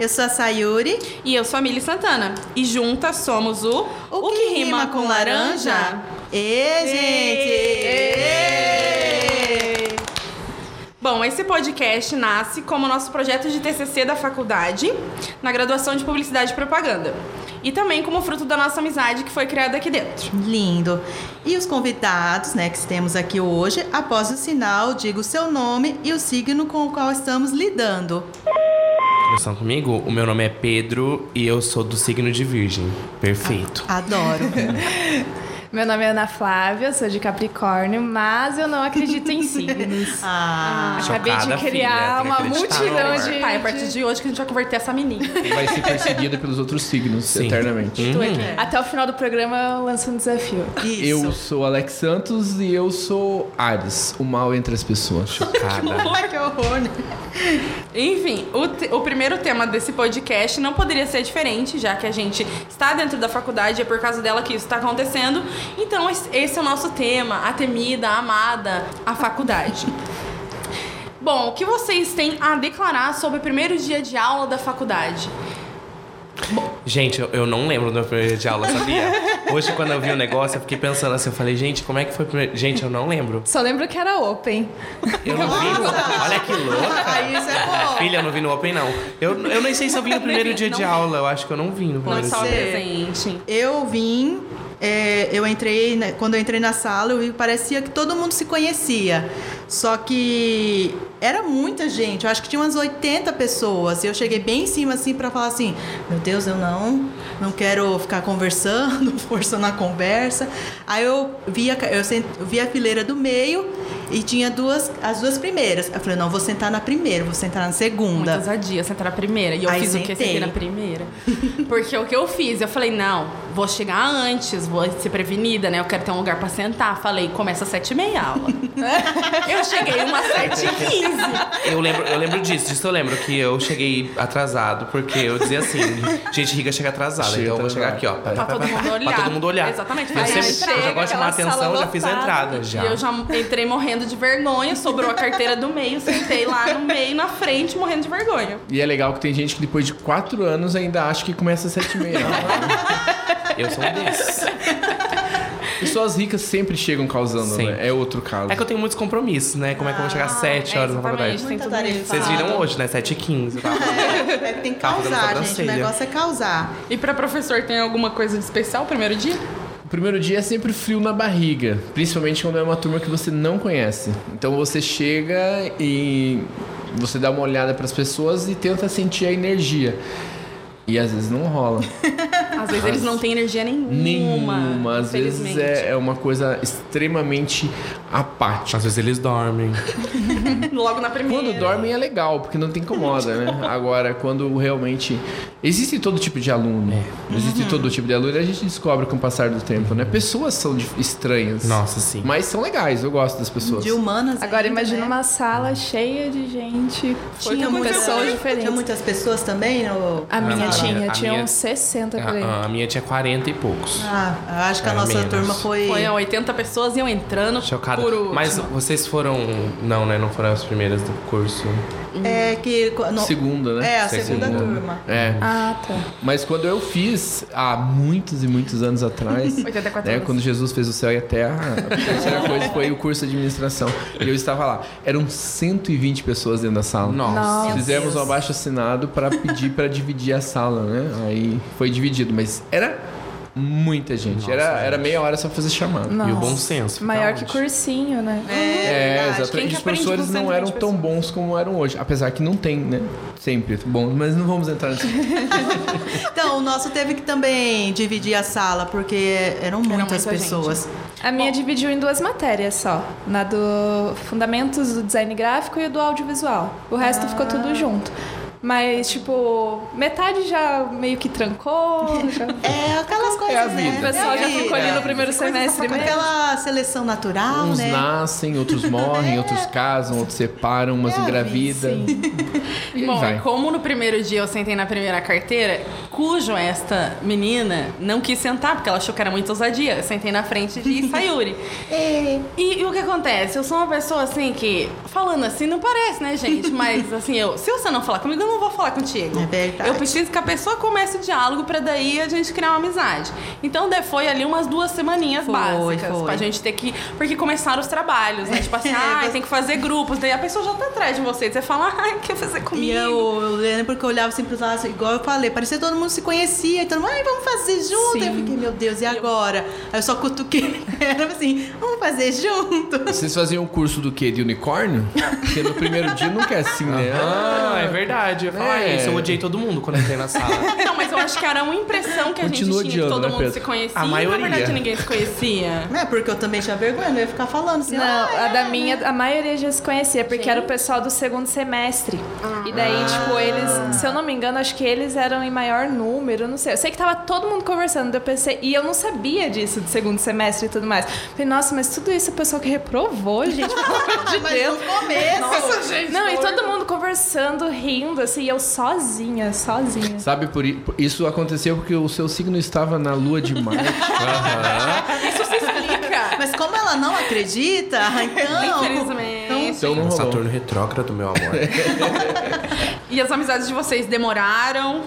Eu sou a Sayuri. E eu sou a Mili Santana. E juntas somos o O, que, rima com laranja? Ê, gente! Ê! Bom, esse podcast nasce como nosso projeto de TCC da faculdade, na graduação de Publicidade e Propaganda. E também como fruto da nossa amizade que foi criada aqui dentro. Lindo. E os convidados, né, que temos aqui hoje, após o sinal, diga o seu nome e o signo com o qual estamos lidando. Conversando comigo? O meu nome é Pedro e eu sou do signo de Virgem. Perfeito. Adoro. Meu nome é Ana Flávia, sou de Capricórnio, mas eu não acredito em signos. Ah, Acabei Chocada, de criar filha. Que uma multidão de. Pai, a partir de hoje que a gente vai converter essa menina. vai ser perseguida pelos outros signos Sim. eternamente. Hum. Até o final do programa eu lanço um desafio. isso. Eu sou Alex Santos e eu sou Ares, o mal entre as pessoas. Chocada. que horror, né? Enfim, o, te- o primeiro tema desse podcast não poderia ser diferente, já que a gente está dentro da faculdade e é por causa dela que isso está acontecendo. Então, es- esse é o nosso tema, a temida, a amada, a faculdade. Bom, o que vocês têm a declarar sobre o primeiro dia de aula da faculdade? Gente, eu, eu não lembro do meu primeiro dia de aula, sabia? Hoje, quando eu vi o negócio, eu fiquei pensando assim, eu falei, gente, como é que foi o primeiro... Gente, eu não lembro. Só lembro que era open. Eu não vi no... Olha que louca. Aí isso é bom. Filha, eu não vi no Open, não. Eu, eu nem sei se eu vi no primeiro dia de aula. Eu acho que eu não vi no Não primeiro estava dia. presente. Eu vim, é, eu entrei, né, quando eu entrei na sala, parecia que todo mundo se conhecia. Só que era muita gente. Eu acho que tinha umas 80 pessoas. E eu cheguei bem em cima assim para falar assim: "Meu Deus, eu não, não quero ficar conversando, forçando a conversa". Aí eu vi a, eu, eu vi a fileira do meio e tinha duas as duas primeiras. Eu falei: "Não, vou sentar na primeira, vou sentar na segunda". Muito ousadia, sentar na primeira. E eu Aí fiz sentei. o que sentei na primeira. Porque o que eu fiz, eu falei: "Não, vou chegar antes, vou ser prevenida, né? Eu quero ter um lugar para sentar". Falei: "Começa às 7h30 aula". eu cheguei umas 7h15 crise. Eu lembro, eu lembro disso, disso eu lembro que eu cheguei atrasado, porque eu dizia assim, gente rica chega atrasada, então eu vou chegar aqui, ó. Pra, pra, pra, todo, mundo olhar. pra todo mundo olhar. Exatamente. Eu, sempre, chega, eu já gosto de chamar atenção, já fiz a entrada. Já. E eu já entrei morrendo de vergonha, sobrou a carteira do meio, sentei lá no meio, na frente, morrendo de vergonha. E é legal que tem gente que depois de quatro anos ainda acha que começa às sete e meia. Né? Eu sou um desses. Pessoas ricas sempre chegam causando, Sim. né? É outro caso. É que eu tenho muitos compromissos, né? Como é que eu vou chegar às 7 horas na exatamente. faculdade? Tem Muita tudo isso. Vocês viram hoje, né? 7 e 15 tá? É, tem que Tá causar, gente. O negócio é causar. E pra professor, tem alguma coisa de especial o primeiro dia? O primeiro dia é sempre frio na barriga, principalmente quando é uma turma que você não conhece. Então você chega e você dá uma olhada para as pessoas e tenta sentir a energia. E às vezes não rola. Às vezes eles não têm energia nenhuma. Nenhuma. Às vezes é, é uma coisa extremamente apática. Às vezes eles dormem. Logo na primeira. Quando dormem é legal, porque não te incomoda, né? Agora, quando realmente. Existe todo tipo de aluno. Existe todo tipo de aluno e a gente descobre com o passar do tempo, né? Pessoas são estranhas. Nossa, sim. Mas são legais, eu gosto das pessoas. De humanas Agora ainda, imagina né? uma sala cheia de gente. Tinha com muitas pessoas diferentes. Tinha muitas pessoas também no... A minha a tinha, minha- a tinha minha- uns 60 por aí. A, a minha tinha 40 e poucos. Ah, acho que a Era nossa menos. turma foi... Foi a 80 pessoas iam entrando Chocada. Mas vocês foram. Não, né? Não foram as primeiras do curso. É que... no- Segunda, né? É, a segunda, Segunda. turma. É. Ah, tá. Mas quando eu fiz, há muitos e muitos anos atrás, 84 né, anos. quando Jesus fez o céu e a terra, a terceira coisa foi o curso de administração. E eu estava lá. Eram 120 pessoas dentro da sala. Nossa. Nossa. Fizemos um abaixo assinado para pedir para dividir a sala, né? Aí foi dividido, mas era muita gente. Nossa, era, gente. era meia hora só fazer chamada. Nossa. E o bom senso. Maior que cursinho, né? É, É, verdade. Quem exatamente. Os professores não 120 eram tão bons como eram hoje. Apesar que não tem, né? Sempre bom, mas não vamos entrar nisso. Então, o nosso teve que também dividir a sala, porque eram muitas muita pessoas. A minha dividiu em duas matérias só. Na do Fundamentos do Design Gráfico e do Audiovisual. O resto ficou tudo junto. Mas, tipo, metade já meio que trancou. Já... É aquelas coisas, a né? vida. O pessoal já vida. ficou ali no primeiro semestre com mesmo. Aquela seleção natural, Uns né? nascem, outros morrem, outros casam, outros separam, umas É a engravidam. E Bom, vai. como no primeiro dia eu sentei na primeira carteira, cujo esta menina não quis sentar, porque ela achou que era muito ousadia. Eu sentei na frente de Sayuri. quê? E, e o que acontece? Eu sou uma pessoa assim que, falando assim, não parece, né, gente? Mas assim, eu, se você não falar comigo, eu não vou falar contigo. É verdade. Eu preciso que a pessoa comece o diálogo pra daí a gente criar uma amizade. Então foi ali umas duas semaninhas Foi, básicas foi. pra gente ter que. Porque começaram os trabalhos, né? Tipo assim, ah, tem que fazer grupos. Daí a pessoa já tá atrás de você. Você fala, ai, quer fazer E comigo? eu, eu lembro que eu olhava sempre lá, assim, igual eu falei, parecia que todo mundo se conhecia, então, ai, vamos fazer junto. Sim. Eu fiquei, meu Deus, e agora? Aí eu só cutuquei, era assim, vamos fazer junto. Vocês faziam o curso do quê? De unicórnio? Porque no primeiro dia nunca é assim, né? Ah, é verdade. Eu ia falar É. isso. Eu odiei todo mundo quando entrei na sala. Não, mas eu acho que era uma impressão que a gente Continua tinha, que todo né, mundo Pedro? se conhecia. A maioria. Na verdade, ninguém se conhecia. É, porque eu também tinha vergonha, não ia ficar falando assim, Não, ah, a da é, minha, a maioria já se conhecia, porque era o pessoal do segundo semestre. E daí, tipo, eles, se eu não me engano, acho que eles eram em maior número, não sei. Eu sei que tava todo mundo conversando, eu pensei, e eu não sabia disso do segundo semestre e tudo mais. Falei, nossa, mas tudo isso é o pessoal que reprovou, gente, pelo amor de Mas Deus. no começo. Não, e todo mundo conversando, rindo, assim, e eu sozinha, sozinha. Sabe, por isso aconteceu porque o seu signo estava na lua de Marte. Isso se explica. Mas como ela não acredita, então. Infelizmente. Então não rolou. Saturno retrógrado, meu amor. E as amizades de vocês demoraram?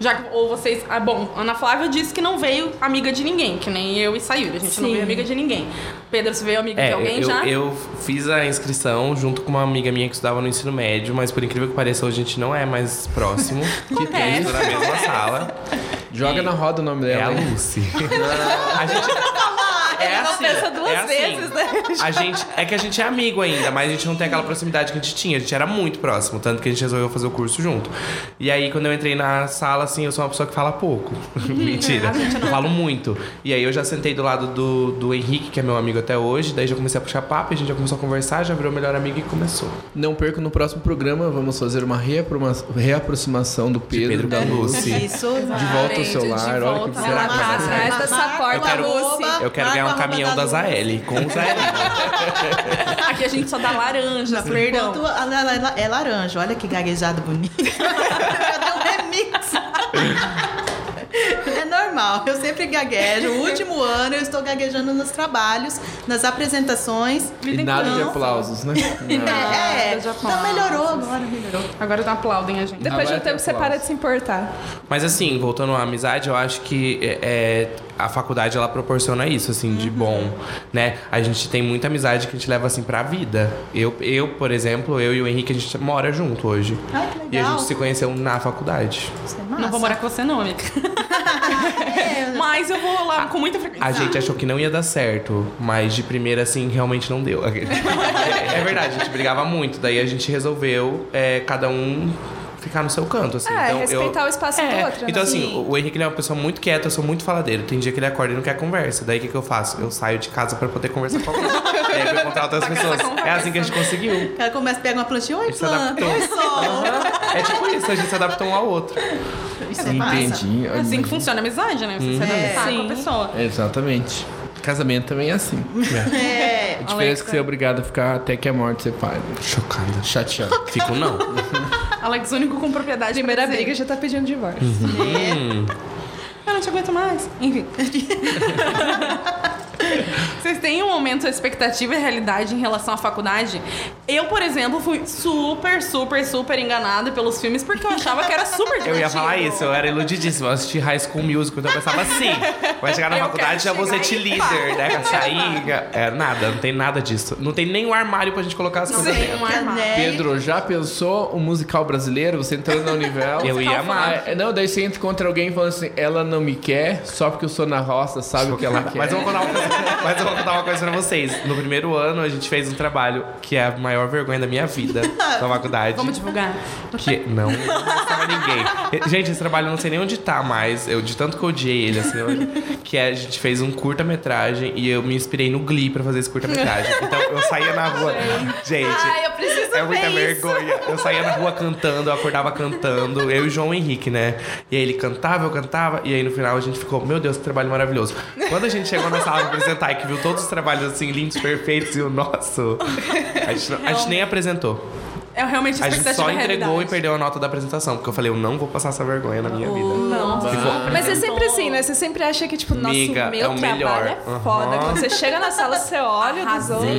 Já, que- ou vocês. Ah, bom, Ana Flávia disse que não veio amiga de ninguém, que nem eu e Sayuri. A gente não Sim. veio amiga de ninguém. Pedro, você veio amiga É, de alguém eu, já? eu fiz a inscrição junto com uma amiga minha que estudava no ensino médio, mas por incrível que pareça, hoje a gente não é mais próximo. que tem na mesma sala. Joga na roda o nome É a dela. Lucy. a gente. É não assim, pensa duas é assim. vezes, né? A gente, é que a gente é amigo ainda, mas a gente não tem aquela proximidade que a gente tinha. A gente era muito próximo, tanto que a gente resolveu fazer o curso junto. E aí, quando eu entrei na sala, assim, eu sou uma pessoa que fala pouco. Mentira. Eu falo muito. E aí, eu já sentei do lado do, do Henrique, que é meu amigo até hoje. Daí, já comecei a puxar papo, a gente já começou a conversar, já virou melhor amigo e começou. Não perca no próximo programa, vamos fazer uma reaproximação do Pedro, Pedro da a Lucy. Isso, De volta ao celular, de olha que volta. será Ela que tá vai atrás dessa porta Eu quero- Lucy. Ganhar um caminhão da Zaeli, com o Zaeli. Aqui a gente só dá laranja, perdão. A- ela- ela- é laranja, olha que gaguejada bonita. Cadê um remix? É normal, eu sempre gaguejo. O último ano eu estou gaguejando nos trabalhos, nas apresentações. E nada de Então- aplausos, né? É, Nada de então aplausos. melhorou agora, melhorou. Agora não aplaudem a gente. Depois de um tempo tem você para de se importar. Mas assim, voltando à amizade, eu acho que é, é, a faculdade ela proporciona isso, assim, de bom, né? A gente tem muita amizade que a gente leva assim pra vida. Eu, eu, por exemplo, eu e o Henrique, a gente mora junto hoje. Ai, que E a legal. gente se conheceu na faculdade. Isso é massa. Não vou morar com você, não, amiga. É, Mas eu vou lá com muita frequência. A gente achou que não ia dar certo, mas de primeira, assim, realmente não deu. é, é verdade, a gente brigava muito. Daí a gente resolveu é, cada um ficar no seu canto, assim. É, então, respeitar eu... o espaço É, do outro. Então, né? assim, o- o Henrique ele é uma pessoa muito quieta, eu sou muito faladeiro. Tem dia que ele acorda e não quer conversa. Daí o que, que eu faço? Eu saio de casa pra poder conversar com alguém. e aí eu vou encontrar outras pessoas. É assim que a gente conseguiu. O cara começa a pegar uma plantinha, oi, planta, adaptou. oi, sol. É tipo isso, a gente se adapta um ao outro. Isso é massa. Entendi. É assim que funciona a amizade, né? Você se adaptar Sim. com a pessoa. Exatamente. Casamento também é assim. É, A diferença é que você é obrigado a ficar até que a morte separe. Chocada. Chateado. Fico não. Alex, único com propriedade. Primeira briga já tá pedindo divórcio. Hum. Eu não te aguento mais. Enfim. Vocês têm um momento de expectativa e realidade em relação à faculdade? Eu, por exemplo, fui super, super, super enganada pelos filmes porque eu achava que era super divertido. Eu ia falar isso, eu era iludidíssima. Eu assisti High School Musical, então eu pensava assim: vai chegar na Eu faculdade já vou ser chegar e líder, né? Saída. É, nada, não tem nada disso. Não tem nem um armário pra gente colocar as Não coisas tem dentro. um armário. Pedro, já pensou um musical brasileiro? Você entrando na Univel? Eu ia amar. Ah, não, daí você encontra alguém falando assim, ela não me quer, só porque eu sou na roça, sabe o que ela quer. Mas eu, vou contar uma coisa, mas eu vou contar uma coisa pra vocês. No primeiro ano, a gente fez um trabalho que é a maior vergonha da minha vida na faculdade. Vamos divulgar? Que não, não estava ninguém. Gente, esse trabalho eu não sei nem onde tá mais. Eu, de tanto que eu odiei ele, assim. eu- que é, a gente fez um curta-metragem e eu me inspirei no Glee pra fazer esse curta-metragem. Então eu saía na rua. Gente. Ai, eu preciso É muita isso. vergonha. Eu saía na rua cantando, eu acordava cantando. Eu e o João Henrique, né? E aí ele cantava, eu cantava. E aí no final a gente ficou, meu Deus, que trabalho maravilhoso. Quando a gente chegou na sala pra apresentar e que viu todos os trabalhos assim, lindos, perfeitos e o nosso, a gente, não- a gente nem apresentou. É realmente A a gente expectativa só entregou e perdeu a nota da apresentação, porque eu falei, eu não vou passar essa vergonha na minha vida. Não. Mas é sempre assim, né? Você sempre acha que, tipo, nossa, Amiga, o meu é o trabalho melhor. é foda. Aham. Quando você chega na sala, você olha dos outros.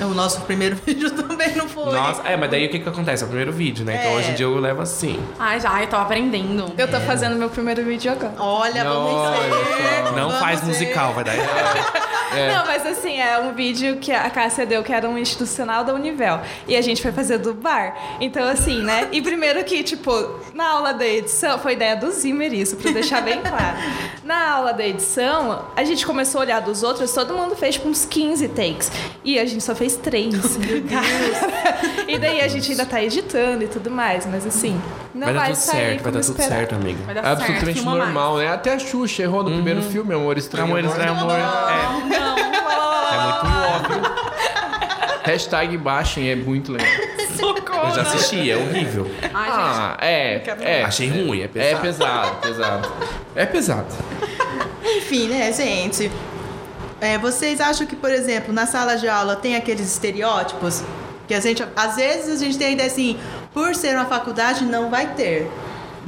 O nosso primeiro vídeo também não foi. Nossa, é, mas daí o que que acontece? É o primeiro vídeo, né? Então É. hoje em dia eu levo assim. Ai, já, eu tô aprendendo. Eu tô fazendo meu primeiro vídeo agora. Olha, vamos Olha ver. só. Não vamos faz ver. musical, vai dar errado. Não, mas assim, é um vídeo que a Cássia deu, que era um institucional da Univel. E a gente foi fazer do bar. Então, assim, né? E primeiro que, tipo, na aula da edição, foi ideia do Zimmer isso, pra deixar bem claro. Na aula da edição, a gente começou a olhar dos outros, todo mundo fez, tipo, uns 15 takes. E a gente só fez três. Meu Deus. e daí a gente ainda tá editando e tudo mais, mas assim, não vai vai, dar tudo sair certo, vai dar tudo esperado. certo, amiga. Vai dar É certo. absolutamente filma mais. normal, né? Até a Xuxa errou no primeiro filme, Amor Estranho. Amor, estranho, amor. É, Não, é muito óbvio. Hashtag baixem, é muito legal. Socorro. Eu já assisti, é horrível. Ai, gente. Ah, é. É, Achei ruim, é é pesado. pesado, pesado. É pesado. Enfim, né, gente? É, vocês acham que, por exemplo, na sala de aula tem aqueles estereótipos? Que a gente, às vezes a gente tem a ideia assim, por ser uma faculdade, não vai ter.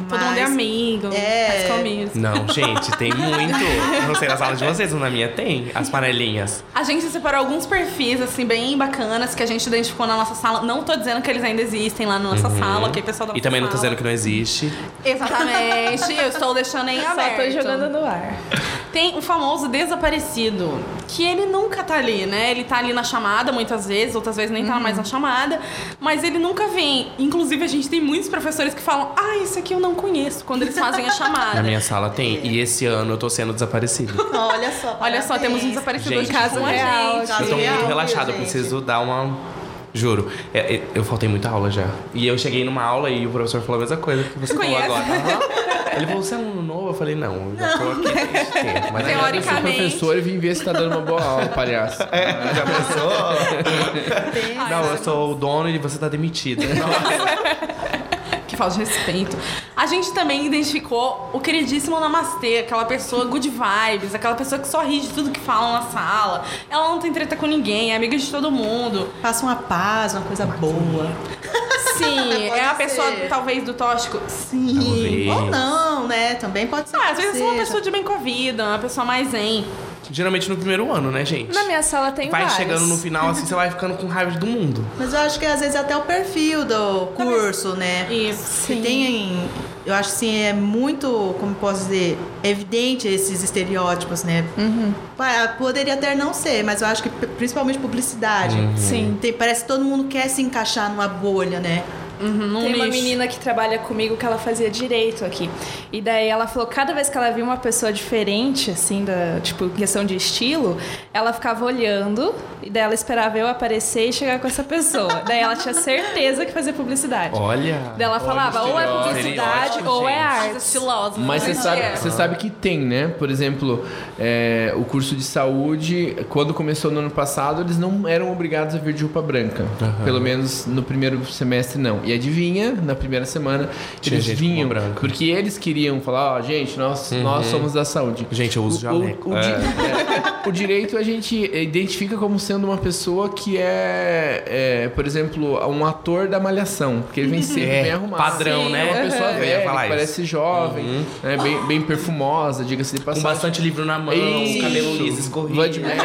Todo mundo é Mas- amigo, É. faz comigo. Não, gente, tem muito. Não sei, na sala de vocês, ou na minha tem as panelinhas. A gente separou alguns perfis, assim, bem bacanas que a gente identificou na nossa sala. Não tô dizendo que eles ainda existem lá na nossa sala, ok, pessoal da Uhum. E também não tô sala. dizendo que não existe. Exatamente, eu estou deixando em Só aberto. tô jogando no ar. Tem o famoso desaparecido, que ele nunca tá ali, né? Ele tá ali na chamada muitas vezes, outras vezes nem Uhum. tá mais na chamada, mas ele nunca vem. Inclusive, a gente tem muitos professores que falam: Ah, esse aqui eu não conheço, quando eles fazem a chamada. Na minha sala tem. E esse ano eu tô sendo desaparecido. Olha só. Olha só, temos um desaparecido Gente, de caso caso real. real, gente. Eu tô muito gente? preciso dar uma. Juro. É, é, eu faltei muita aula já. E eu cheguei numa aula e o professor falou a mesma coisa que você falou agora. Aham. Ele falou, você é aluno novo? Eu falei, não, eu já tô aqui desde tempo. Mas Teoricamente. Eu sou professor e vim ver se tá dando uma boa aula, palhaço. É, já pensou? não, eu sou o dono e você tá demitido. Que falta de respeito. A gente também identificou o queridíssimo Namastê, aquela pessoa good vibes, aquela pessoa que só ri de tudo que fala na sala. Ela não tem treta com ninguém, é amiga de todo mundo. Passa uma paz, uma coisa boa. Sim, é a ser. pessoa talvez do tóxico. Sim. Talvez. Ou não, né? Também pode ser. Ah, às vezes é uma pessoa de bem com a vida, uma pessoa mais zen. Geralmente no primeiro ano, né, gente? Na minha sala tem Vai vários. chegando no final, assim, você vai ficando com raiva do mundo. Mas eu acho que às vezes até o perfil do curso, né? Isso. Que tem, eu acho assim, é muito, como posso dizer, evidente esses estereótipos, né? Pa- Poderia até não ser, mas eu acho que principalmente publicidade. Sim. Tem- parece que todo mundo quer se encaixar numa bolha, né? Uhum, num Tem uma nicho. menina que trabalha comigo que ela fazia direito aqui. E daí ela falou, cada vez que ela via uma pessoa diferente, assim, da, tipo, questão de estilo, ela ficava olhando e daí ela esperava eu aparecer e chegar com essa pessoa. daí ela tinha certeza que fazia publicidade. Olha. Daí ela falava, ou é publicidade ou é gente. Arte. estilosa. Mas você né? sabe, É. você sabe que tem, né? Por exemplo, é, o curso de saúde, quando começou no ano passado, eles não eram obrigados a vir de roupa branca. Pelo menos no primeiro semestre, não. E adivinha, na primeira semana, Tinha eles com vinham. Porque eles queriam falar, ó, gente, nós, nós somos da saúde. Gente, eu uso O- jaleco. O, o, É. di- é, o direito a gente identifica como sendo uma pessoa que é, é, por exemplo, um ator da malhação. Porque ele vem sempre É, bem arrumado. padrão, É né? uma pessoa velha, falar que isso. parece jovem, né, bem, bem perfumosa, diga-se de Com passagem. bastante livro na mão, Isso. cabelo liso escorrido. Van de Meckel.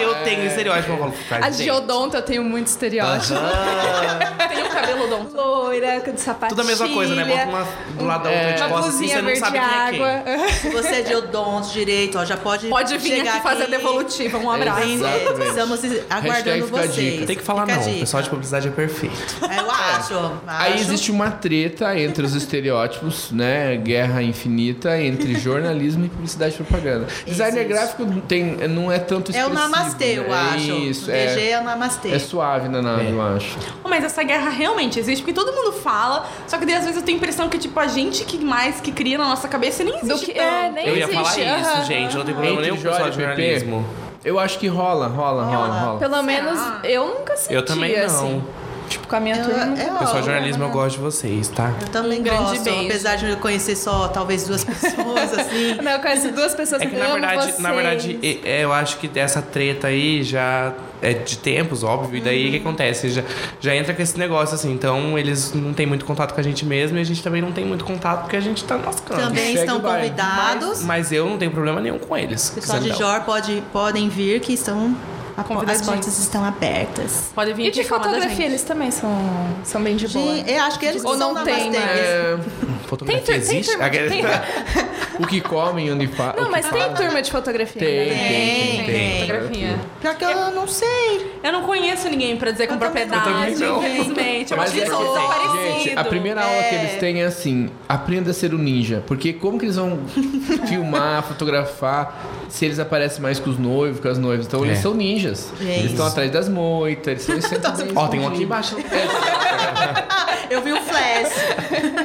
Eu, tenho estereótipo. Eu falo, A de odonto eu tenho muito estereótipo. Tem o cabelo odonto. Loira, de sapatilha. Tudo a mesma coisa, né? Bota uma do lado da outra É. de Uma costas assim, você não verde sabe quem é quem. água. Se você é de odonto, direito, ó, já pode Pode vir chegar aqui fazer a devolutiva. Um abraço. Bem, né? Exatamente. Estamos aguardando vocês. Tem que falar Fica não. O pessoal de publicidade é perfeito. É, Eu acho, acho. Aí existe uma treta entre os estereótipos, né? Guerra infinita entre jornalismo e publicidade e propaganda. Designer Existe. gráfico tem, não é tanto É expressivo. o namastê, eu né? acho. Isso, o DG é, é o namastê. é suave na nave, eu acho. Mas essa guerra realmente existe, porque todo mundo fala, só que daí às vezes eu tenho a impressão que, tipo, a gente que mais que cria na nossa cabeça nem Do existe que, é, nem Eu ia existe. falar isso, aham. gente. Eu não tenho problema nenhum com o jornalismo. Eu acho que rola, rola, rola, rola. Pelo menos eu nunca senti Eu também não. assim. Tipo, com a minha Eu- turma. não eu- tem Pessoal de jornalismo, eu gosto de vocês, tá? Eu também Um grande gosto, beijo. apesar de eu conhecer só talvez duas pessoas, assim. Não, eu conheço duas pessoas É que que na verdade, vocês. na verdade, é, eu acho que essa treta aí já é de tempos, óbvio. E daí o que acontece? Já, já entra com esse negócio assim. Então eles não têm muito contato com a gente mesmo e a gente também não tem muito contato porque a gente tá nos cantos. Também Segue estão convidados. Mas eu não tenho problema nenhum com eles. O pessoal de Jor pode, podem vir, que estão. As portas estão abertas. Pode vir E de fotografia, eles também são, são bem de boa. Gente, eu acho que eles Ou não são da tem, Fotografia Tem, tem existe? turma de- Aquele- tem- o que comem, onde fa... Não, mas tem turma de fotografia. Tem, né? Tem, tem. Fotografia. Pior que eu não sei. Eu não conheço ninguém pra dizer com propriedade, infelizmente. Eu Mas acho que é eles que, são desaparecidos. gente, a primeira aula que eles têm é assim, aprenda a ser um ninja. Porque como que eles vão filmar, fotografar, se eles aparecem mais com os noivos, com as noivas? Então eles É. são ninjas. Eles estão atrás das moitas, eles são sempre Ó, tem um aqui embaixo. Eu vi o flash.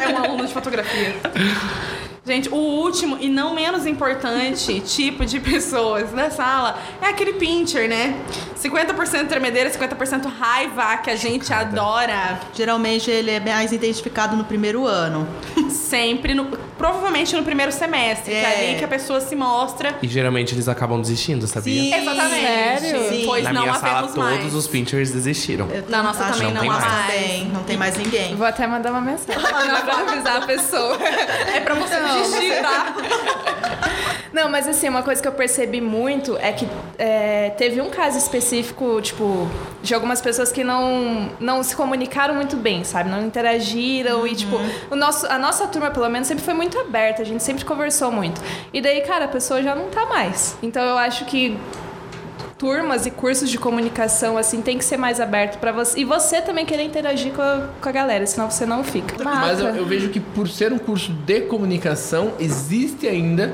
É um aluno de fotografia. Gente, o último e não menos importante tipo de pessoas da sala é aquele pincher, né? 50% tremedeira, 50% raiva, que a gente adora. Geralmente ele é mais identificado no primeiro ano. Sempre, no- provavelmente no primeiro semestre, que é É. ali que a pessoa se mostra. E geralmente eles acabam desistindo, sabia? Sim. Exatamente. Sério? Sim. Pois Na não minha sala, todos mais. os pinchers desistiram. Eu Na nossa também não tem nós mais. também, não tem mais ninguém. Vou até mandar uma mensagem pra avisar a pessoa. É pra você desistir, tá? Não, mas assim, uma coisa que eu percebi muito é que é, teve um caso específico, tipo, de algumas pessoas que não, não se comunicaram muito bem, sabe? Não interagiram e, tipo, o nosso, a nossa turma, pelo menos, sempre foi muito aberta, a gente sempre conversou muito. E daí, cara, a pessoa já não tá mais. Então eu acho que turmas e cursos de comunicação, assim, tem que ser mais aberto pra você. E você também querer interagir com a, com a galera, senão você não fica. Mas eu, eu vejo que por ser um curso de comunicação, existe ainda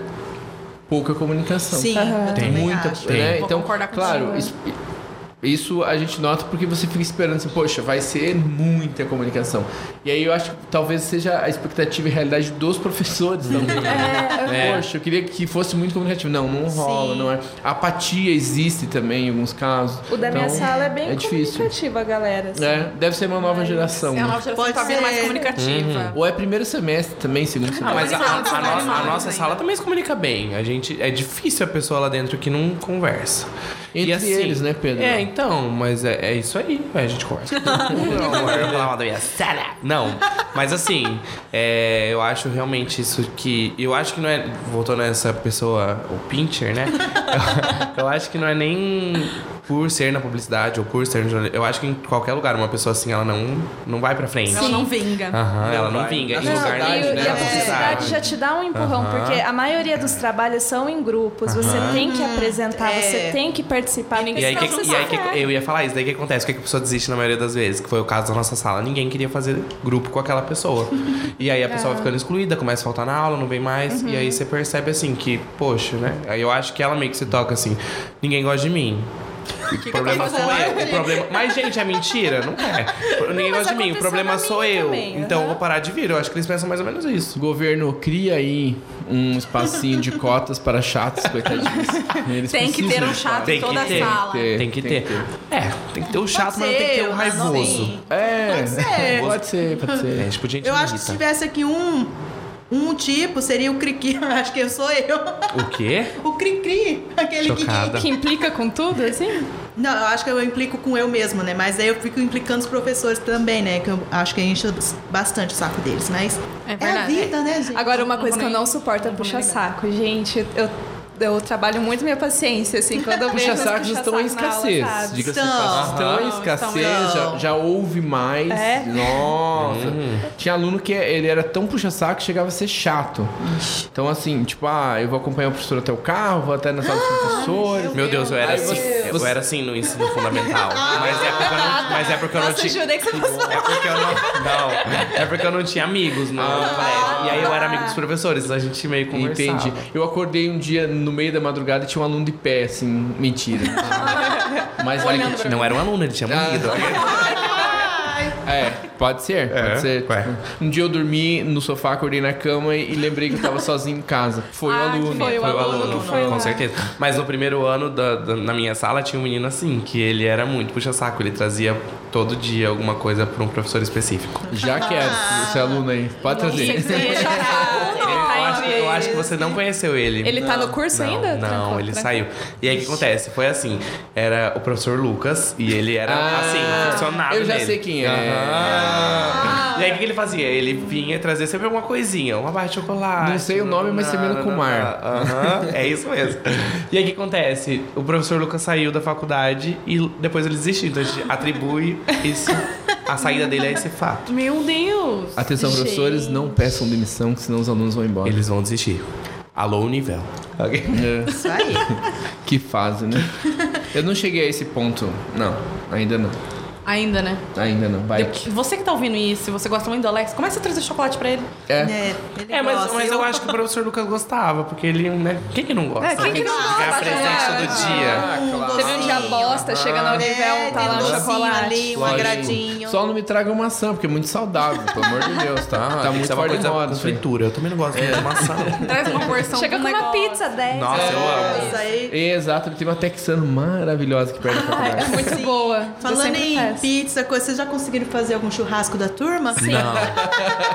pouca comunicação. Sim, eu Tem muita, acho. né? Então, claro, isso, isso a gente nota porque você fica esperando assim, poxa, vai ser muita comunicação. E aí eu acho que talvez seja a expectativa e realidade dos professores também. É. Poxa, eu queria que fosse muito comunicativo. Não, não rola, Sim. não é. A apatia existe também em alguns casos. O da minha Então, sala é bem é difícil. comunicativa, galera. assim. É, deve ser uma nova geração. É a né? nova geração Pode que tá vindo mais ser. comunicativa. Ou é primeiro semestre também, segundo semestre. Mas a, Mas a- a são nossa, a animados nossa ainda. sala também se comunica bem. A gente, é difícil a pessoa lá dentro que não conversa. Entre eles, né, Pedro? É, então, mas é, é isso aí. A gente conversa. não. Não, mas assim, é, eu acho realmente isso que. Eu acho que não é. Voltando nessa pessoa, o pincher, né? Eu, eu acho que não é nem por ser na publicidade ou por ser no jornalismo. Eu acho que em qualquer lugar uma pessoa assim, ela não, não vai pra frente. Ela não vinga. Aham, ela não vai. vinga. Na Em lugar e, né? e a sociedade já te dá um empurrão, Aham. porque a maioria dos trabalhos são em grupos, você tem que apresentar, é. você tem que participar. ninguém E aí, que, você e aí que- eu ia falar isso, daí que acontece? O que, que a pessoa desiste na maioria das vezes? Que foi o caso da nossa sala. Ninguém queria fazer grupo com aquela pessoa. E aí a pessoa vai ficando excluída, começa a faltar na aula, não vem mais. E aí você percebe assim que, poxa, né? Aí eu acho que ela meio que se toca assim, ninguém gosta de mim. O problema eu sou eu. O problema... Mas, gente, é mentira? Não é. Ninguém gosta de mim. O problema sou eu. também, Então eu aham. vou parar de vir. Eu acho que eles pensam mais ou menos isso. Governo, cria aí um espacinho de cotas para chatos, coitadinhos. Eles Tem que ter um chato em toda a ter. sala. ter. Tem que Tem ter. que É, tem que ter o chato, mas não tem que ter o ser, raivoso. É, Pode ser. pode ser, pode ser. É, tipo, gente Eu acho que se tivesse aqui um, um tipo, seria o Cri-Cri. Acho que eu sou eu. O quê? O Cri-Cri. Aquele Chocada. Que implica com tudo, assim? que. Não, eu acho que eu implico com eu mesmo, né? Mas aí eu fico implicando os professores também, né? Que eu acho que enche bastante o saco deles. Mas É é, a vida, né, gente? Agora, uma coisa que eu não suporto é puxar saco. Gente, eu, eu trabalho muito minha paciência, assim, quando eu vejo Puxa os sacos estão em escassez. Diga-se de Estão. passagem, estão em escassez, já, já houve mais. É? Nossa. Tinha aluno que ele era tão puxa-saco que chegava a ser chato. Então, assim, tipo, ah, eu vou acompanhar o professor até o carro, vou até na sala dos professores. Meu Deus, eu era assim. Eu era assim no ensino fundamental. Mas é porque eu não, mas é porque eu não tinha. jurei que você passou. É porque eu não. Não. É porque eu não tinha amigos no colégio. E aí eu era amigo dos professores, a gente meio conversava. Entendi. Eu acordei um dia no meio da madrugada e tinha um aluno de pé, assim, mentira. Mas vai que tinha. Não era um aluno, ele tinha Ah, morrido. É, pode ser, É, pode ser. ué. Um dia eu dormi no sofá, acordei na cama e, lembrei que eu tava sozinho em casa. Foi o Ah, que aluno. foi o Foi o aluno aluno, que foi com lá. certeza. Mas no primeiro ano da- da- na minha sala tinha um menino assim, que ele era muito puxa-saco. Ele trazia todo dia alguma coisa para um professor específico. Já quero, esse aluno aí. Pode trazer. Acho, eu acho que você não conheceu ele. Ele tá no curso Não, ainda? Não, Trancou, ele saiu. E aí o que acontece? Foi assim: era o professor Lucas e ele era Ah, assim, funcionário. eu já nele. sei quem é. Aham. E aí o que ele fazia? Ele vinha trazer sempre alguma coisinha, uma barra de chocolate. Não sei o nome, mas termina com mar. Aham, é isso mesmo. E aí o que acontece? O professor Lucas saiu da faculdade e depois ele desistiu. Então a gente atribui esse, a saída dele a esse fato. Meu Deus. Atenção, Gente. professores, não peçam demissão, que senão os alunos vão embora. Eles vão desistir. Alô, nível. É, Isso aí. que fase, né? Eu não cheguei a esse ponto. Não, ainda não. Ainda, né? Ainda não. Vai. Você que tá ouvindo isso, se você gosta muito do Alex, começa a trazer chocolate pra ele. É. É, ele É, mas, gosta. mas eu acho que o professor Lucas gostava, porque ele, né? Quem que não gosta? É, quem que não Ganhar gosta, presente né? todo dia. Ah, claro. Teve um dia bosta, chega na Univel, É, tá lá um docinho chocolate. ali, um Lógico. agradinho. Só não me traga maçã, porque é muito saudável, pelo amor de Deus, tá? Tá tem muito fora de moda. com fritura. Eu também não gosto muito de maçã. Traz uma porção Chega com uma pizza 10. Nossa, eu amo. Isso aí. Exato, ele tem uma texano maravilhosa que perde a É faculdade. muito boa. Eu Falando em peço. pizza, coisa, vocês já conseguiram fazer algum churrasco da turma? Sim. Não.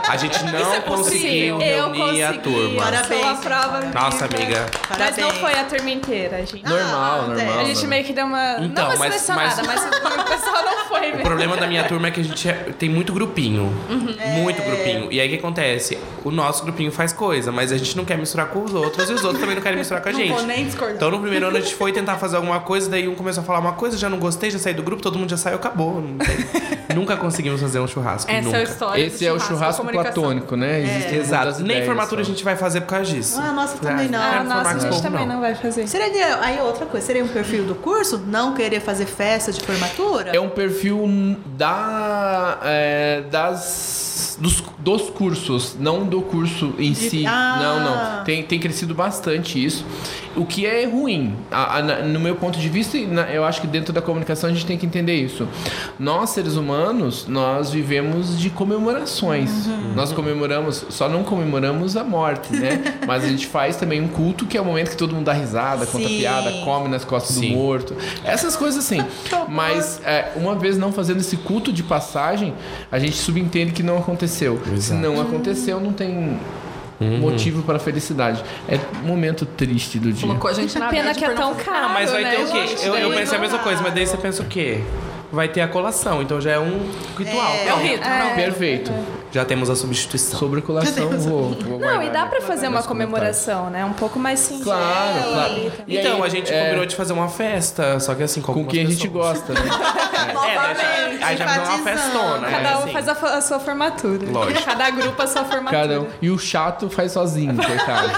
A gente não é conseguiu Eu reunir a consegui. turma. Parabéns. Sou a prova. Nossa, amiga. Mas Parabéns. não foi a turma inteira, gente. Normal, Ah, normal. A gente meio que deu uma. Então, não uma mas- selecionada, mas, o pessoal não foi O mesmo. problema da minha turma é que a gente é- tem muito grupinho. Muito É. grupinho. E aí o que acontece? O nosso grupinho faz coisa, mas a gente não quer misturar com os outros e os outros também não querem misturar com a Não vou gente. nem discordar. Então no primeiro ano a gente foi tentar fazer alguma coisa, daí um começou a falar uma coisa, já não gostei, já saí do grupo, todo mundo já saiu, acabou. Não nunca conseguimos fazer um churrasco. Essa nunca. é a história. do Esse é o churrasco platônico, né? Existem Exato. muitas Nem formatura só. a gente vai fazer por causa disso. Ah, nossa, também não. quero Ah, nossa, a gente também não vai fazer. Seria aí outra coisa, seria um perfil do curso? Não querer fazer festa de formatura? É um perfil da, é, das, dos, dos cursos, não do curso em De- si. Ah. Não, não. Tem, tem crescido bastante isso. O que é ruim, a- a- no meu ponto de vista, e eu acho que dentro da comunicação a gente tem que entender isso. Nós, seres humanos, nós vivemos de comemorações. Uhum. Nós comemoramos, só não comemoramos a morte, né? Mas a gente faz também um culto que é o momento que todo mundo dá risada, conta Sim. piada, come nas costas Sim. do morto. Essas coisas assim. Mas é, uma vez não fazendo esse culto de passagem, a gente subentende que não aconteceu. Se Exato. não aconteceu, não tem motivo para felicidade. É um momento triste do dia. Colocou a gente na Pena que é não tão caro. Ah, mas vai né, ter o quê? Eu, eu pensei a não mesma coisa, mas daí você pensa o quê? Vai ter a colação, então já é um ritual. É o rito, não. Perfeito. Já temos a substituição. Sobre colação, vou, vou Não, e dá pra nos fazer uma comemoração, né? Um pouco mais singela. Claro, claro. E então, aí, a gente é, combinou de fazer uma festa, só que assim, com, Com quem a gente pessoas. gosta, né? É, aí já vai uma festona. Cada é, um assim. faz a, a sua formatura. Lógico. Cada grupo a sua formatura. Cada um. E o chato faz sozinho, coitado.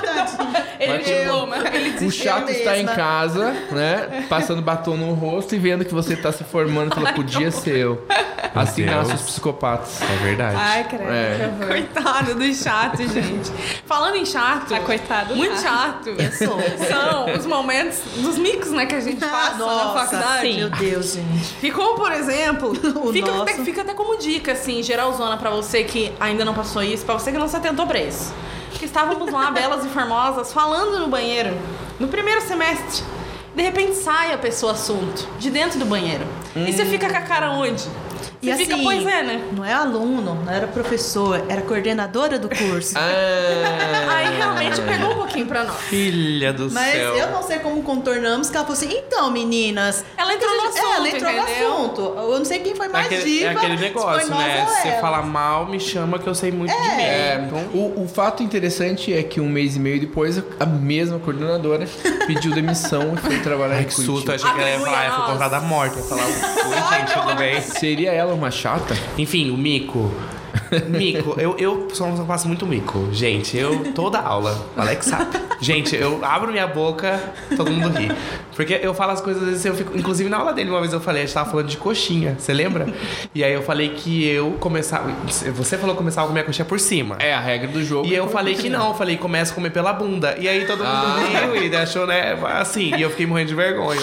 Ele Mas diploma. Ele O chato está em mesma. casa, né? Passando batom no rosto e vendo que você está se formando fala, podia ser eu. Assim nascem os psicopatas. É verdade. Ai, credo, É. Coitado do chato, gente. Falando em chato, Ah, coitado. muito chato sou. são os momentos dos micos, né, que a gente passa na Nossa, faculdade. Meu Deus, gente. Ficou, por exemplo, O fica nosso. até, fica até como dica, assim, geralzona pra você que ainda não passou isso, pra você que não se atentou pra isso. Que estávamos lá, belas e formosas, falando no banheiro, no primeiro semestre. De repente sai a pessoa assunto, de dentro do banheiro. E você fica com a cara onde? Você E fica, assim, pois é, né? Não é aluno, não era professor, era coordenadora do curso. Ah, Aí realmente pegou um pouquinho pra nós. Filha do Mas céu. eu não sei como contornamos, que ela falou assim, então, meninas... Ela entrou no É, assunto, ela entrou entendeu? no assunto. Eu não sei quem foi É mais aquele, diva. é aquele se negócio, foi né? Você ela. fala mal, me chama que eu sei muito de mim. É, Então, o, o fato interessante é que um mês e meio depois, a mesma coordenadora pediu demissão e foi trabalhar Ai, em que Curitiba. susto. Eu achei que ela ia falar, eu fui contratada. Eu ia falar, oi, gente, tudo bem? Seria ela uma chata? Enfim, o mico. Mico, eu, eu sou uma pessoa que faço muito mico. Gente, eu toda aula, o Alex sabe. Gente, eu abro minha boca, todo mundo ri. Porque eu falo as coisas, às vezes eu fico. Inclusive, na aula dele, uma vez eu falei, a gente tava falando de coxinha, você lembra? E aí eu falei que eu começava. Você falou que começava a comer a coxinha por cima. É a regra do jogo. E eu é falei que não, eu falei, começa a comer pela bunda. E aí todo mundo Ah. riu e achou, né, assim, e eu fiquei morrendo de vergonha.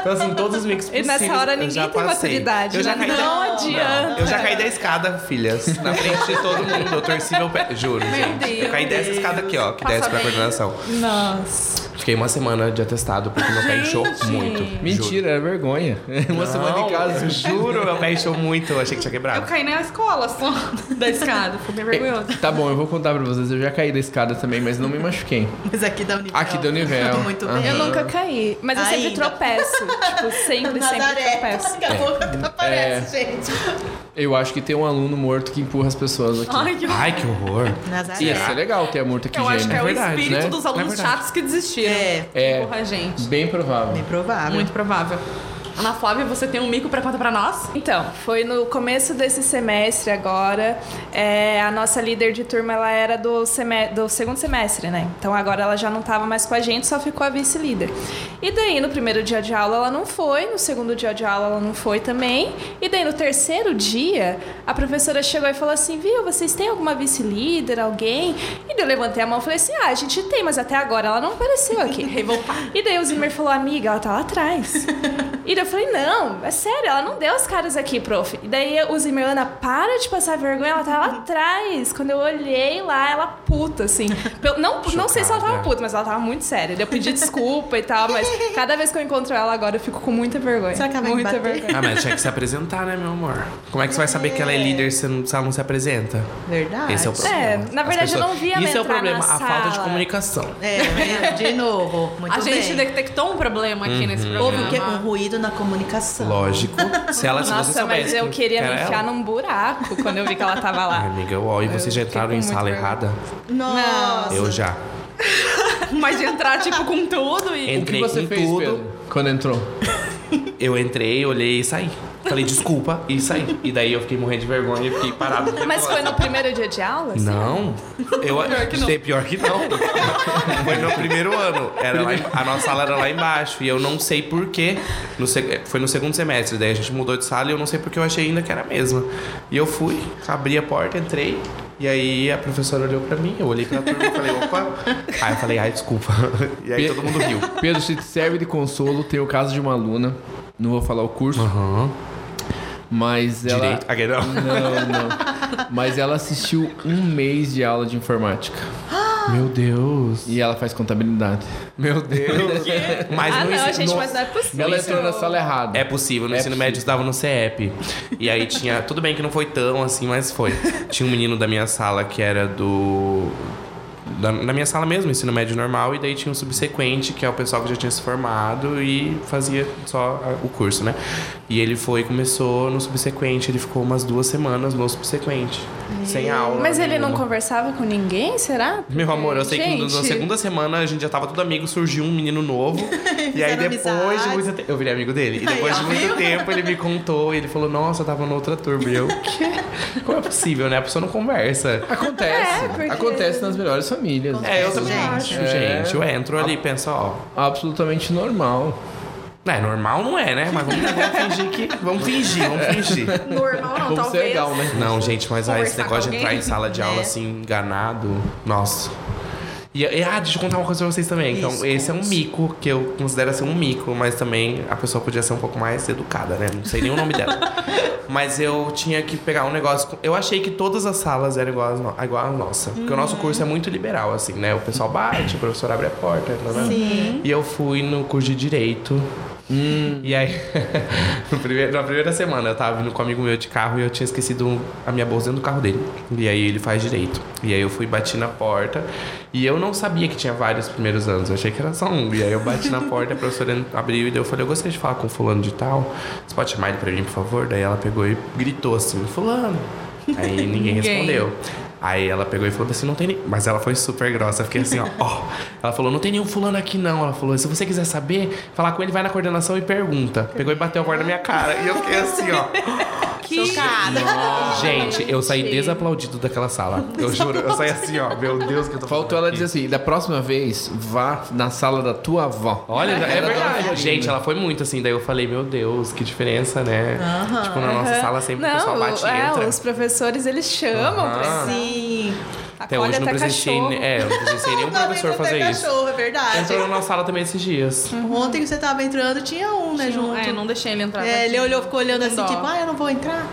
Então, assim, todos os E possíveis. nessa hora eu ninguém tem maturidade, Eu já né? caí da- Não adianta. Eu já caí da escada, filhas, na frente de todo mundo. Eu torci meu pé, juro, gente. Deus. Eu caí dessa escada aqui, ó, que Passa desce pra bem. coordenação. Nossa. Fiquei uma semana de atestado porque meu pé inchou muito. Mentira, é vergonha. Uma Juro. semana em casa. Eu juro, meu pé inchou muito. Eu achei que tinha Eu quebrado. caí na escola só da escada. Foi bem vergonhoso. Tá bom, eu vou contar pra vocês. Eu já caí da escada também, mas não me machuquei. Mas aqui dá o nível. Aqui deu nível. Tudo muito Aham. bem. Eu nunca caí, mas eu sempre Ainda. tropeço. Tipo, sempre, sempre Nazaré. tropeço. Daqui a pouco até aparece, gente. Eu acho que tem um aluno morto que empurra as pessoas aqui. Ai, que Ai, que horror. Nazaré. Ia ser legal ter a morta aqui Eu acho que é o verdade, espírito né? dos É alunos verdade. chatos que desistiram. É. É. Porra, gente. Bem provável. Bem provável. Muito provável. Ana Flávia, você tem um mico pra contar pra nós? Então, foi no começo desse semestre agora. é, a nossa líder de turma ela era do, do segundo semestre, né? Então agora ela já não estava mais com a gente, só ficou a vice-líder. E daí no primeiro dia de aula ela não foi, no segundo dia de aula ela não foi também. E daí no terceiro dia a professora chegou e falou assim: Viu, vocês têm alguma vice-líder, alguém? E daí eu levantei a mão e falei assim: Ah, a gente tem, mas até agora ela não apareceu aqui. E daí o Zimmer falou: Amiga, ela tá lá atrás. E daí eu falei, não, é sério, ela não deu as caras aqui, prof. E daí o Zimmer, Ana, para de passar vergonha, ela tá lá atrás. Quando eu olhei lá, ela puta, assim. Não, não sei se ela tava puta, mas ela tava muito séria. Eu pedi desculpa e tal, mas cada vez que eu encontro ela agora, eu fico com muita vergonha. Será que ela vai muita bater? vergonha. Ah, mas tinha que se apresentar, né, meu amor? Como é que você vai saber que ela é líder se, ela não se apresenta? Verdade. Esse é o problema. É, na verdade, eu não vi ela Isso é o problema, a falta de sala. comunicação. É, de novo. Muito a gente bem. detectou um problema aqui nesse programa. Houve o quê? Um ruído na comunicação. Lógico. Se ela, se você Nossa, soubesse mas eu que queria me enfiar ela. num buraco quando eu vi que ela tava Ai, lá. amiga, ó, e vocês já entraram em sala vergonha. errada? Nossa. Eu já. Mas de entrar, tipo, com tudo e... O que Entrei você com fez, tudo. Pedro, quando entrou? Eu entrei, olhei e saí. Falei desculpa e saí. E daí eu fiquei morrendo de vergonha e fiquei parado. Mas foi no primeiro dia de aula? assim? Não. Eu pior que não. Pior que não. Foi no primeiro ano. Era lá a nossa sala era lá embaixo. E eu não sei porquê. No, foi no segundo semestre. Daí a gente mudou de sala e eu não sei porque eu achei ainda que era a mesma. E eu fui, abri a porta, entrei. E aí a professora olhou pra mim, eu olhei pra turma e falei, opa. Aí eu falei, ai, desculpa. E aí Pe- todo mundo riu. Pedro, se te serve de consolo, tem o caso de uma aluna. Não vou falar o curso, Aham. mas ela. Direito. Aqui, não. Não, não. Mas ela assistiu um mês de aula de informática. Meu Deus. E ela faz contabilidade. Meu Deus. Mas Ah, não, ensino- gente, no- mas não é possível. Ela entrou na sala errada. É possível, no É ensino possível. médio eu estava no CEP. E aí tinha. Tudo bem que não foi tão assim, mas foi. Tinha um menino da minha sala que era do. Da, na minha sala mesmo, ensino médio normal, e daí tinha um subsequente, que é o pessoal que já tinha se formado e fazia só a- o curso, né? E ele foi, começou no subsequente, ele ficou umas duas semanas no subsequente, sem aula. Mas ele não nenhuma. conversava com ninguém, será? Meu amor, eu sei que Gente. na segunda semana a gente já tava tudo amigo, surgiu um menino novo. e aí depois de muito tempo. Eu virei amigo dele. E depois de muito viu? tempo ele me contou e ele falou: Nossa, eu tava na outra turma. E eu, o quê? Como é possível, né? A pessoa não conversa. Acontece. É, porque- Acontece nas melhores famílias. É, eu também Gente. acho, É. gente. Eu entro ali e penso, ó. Absolutamente normal. Não, é normal, não é, né? Mas vamos, vamos fingir que. Vamos fingir, vamos fingir. Normal não, ser talvez. legal, né? Não, gente, mas ah, esse negócio de entrar em sala de aula né? assim, enganado, nossa. E, e, ah, deixa eu contar uma coisa pra vocês também. Então, Isso, esse é um mico, que eu considero ser um mico, mas também a pessoa podia ser um pouco mais educada, né? Não sei nem o nome dela. mas eu tinha que pegar um negócio. Eu achei que todas as salas eram igual no- igual à nossa. Porque o nosso curso é muito liberal, assim, né? O pessoal bate, o professor abre a porta, blá. Sim. E eu fui no curso de Direito. E aí, primeiro- na primeira semana, eu tava vindo com um amigo meu de carro e eu tinha esquecido a minha bolsa dentro do carro dele. E aí ele faz direito. E aí eu fui bati na porta. E eu não sabia que tinha vários primeiros anos. Eu achei que era só um. E aí eu bati na porta, a professora abriu e eu falei, eu gostaria de falar com fulano de tal. Você pode chamar ele pra mim, por favor? Daí ela pegou e gritou assim, fulano. Aí Ninguém. respondeu. Aí ela pegou e falou assim, não tem nem... Mas ela foi super grossa, eu fiquei assim, ó, ó. Ela falou, não tem nenhum fulano aqui não. Ela falou, se você quiser saber, falar com ele, vai na coordenação e pergunta. Pegou e bateu a porta na minha cara. E eu fiquei assim, ó. Chocada. Gente, eu saí desaplaudido daquela sala. Eu juro, eu saí assim, ó. Meu Deus, que eu tô Faltou ela dizer assim, da próxima vez, vá na sala da tua avó. Olha, é uma verdade. Gente, ela foi muito assim. Daí eu falei, meu Deus, que diferença, né? Tipo, na nossa sala sempre o pessoal Não, bate e é, entra. os professores eles chamam Aham. pra Até hoje não até presenciei, é, eu não presenciei nenhum professor fazer isso. cachorro, é verdade. Entrou na nossa sala também esses dias. Ontem que você tava entrando, tinha um, né, junto. É, não deixei ele entrar. É, ele olhou, ficou olhando Com assim, dó. tipo, ah, eu não vou entrar.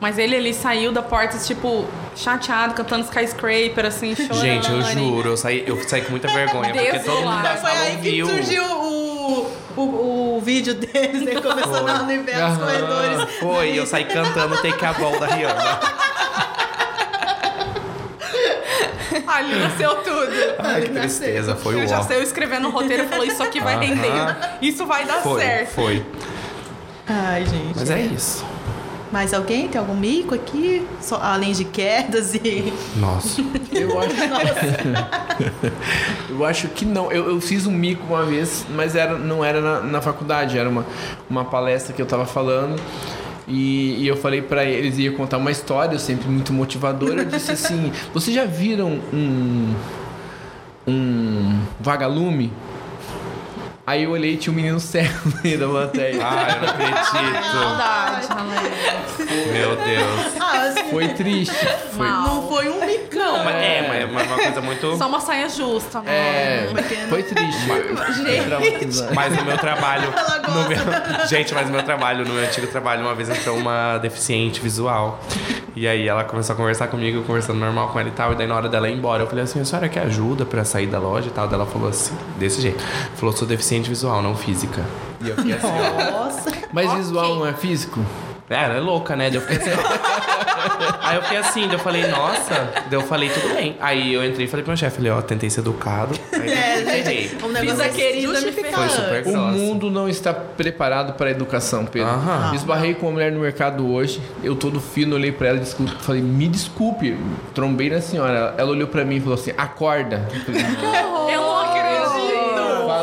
Mas ele, ele saiu da porta, tipo, chateado, cantando skyscraper, assim, chorando. Gente, eu juro, eu saí, eu saí com muita vergonha, porque todo mundo da Desolado. Foi sala aí que surgiu o, o, o vídeo deles, ele começou a dar no ver os Aham. corredores. Foi, eu saí cantando Take a Ball da Rihanna. Ali nasceu tudo. Ai, que tristeza, foi eu o já ó. sei, eu escrevendo o roteiro, falou, isso aqui vai render. Isso vai dar Foi, certo. foi. Ai, gente. Mas é isso. Mais alguém? Tem algum mico aqui? Só, além de quedas e... Nossa. Eu acho, eu acho que não. Eu, eu fiz um mico uma vez, mas era, não era na, na faculdade, era uma, uma palestra que eu tava falando. E, e eu falei pra eles, ia contar uma história, sempre muito motivadora. Eu disse assim: Vocês já viram um. um vagalume? Aí eu olhei e tinha um menino cego no meio da plateia. Ai, eu não acredito. Maldade, Ale. Meu Deus. Ah, assim, Foi triste. Foi, não foi um. Não, mas é, mas é uma coisa muito. Só uma saia justa, mano. é, Pequeno. foi triste. Traumatizante. Mas no meu trabalho. Ela gosta. no meu- Gente, mas no meu trabalho, no meu antigo trabalho, uma vez entrou uma deficiente visual. E aí ela começou a conversar comigo, conversando normal com ela e tal. E daí na hora dela ir embora, eu falei assim, a senhora quer ajuda pra sair da loja e tal? Daí ela falou assim, desse jeito. Falou, sou deficiente visual, não física. E eu fiquei assim. Nossa. Mas visual não é físico? É, ela é louca, né? Daí eu fiquei assim. aí eu fiquei assim, daí eu falei, nossa. Daí eu falei, tudo bem. Aí eu entrei e falei pro meu chefe, falei, ó, tentei ser educado. Aí É, eu um negócio a é querida, me Foi super O grossa. mundo não está preparado para a educação, Pedro. Aham. Esbarrei com uma mulher no mercado hoje, eu todo fino, olhei pra ela e falei, me desculpe, trombei na senhora. Ela olhou pra mim e falou assim, acorda. Eu falei, não acredito.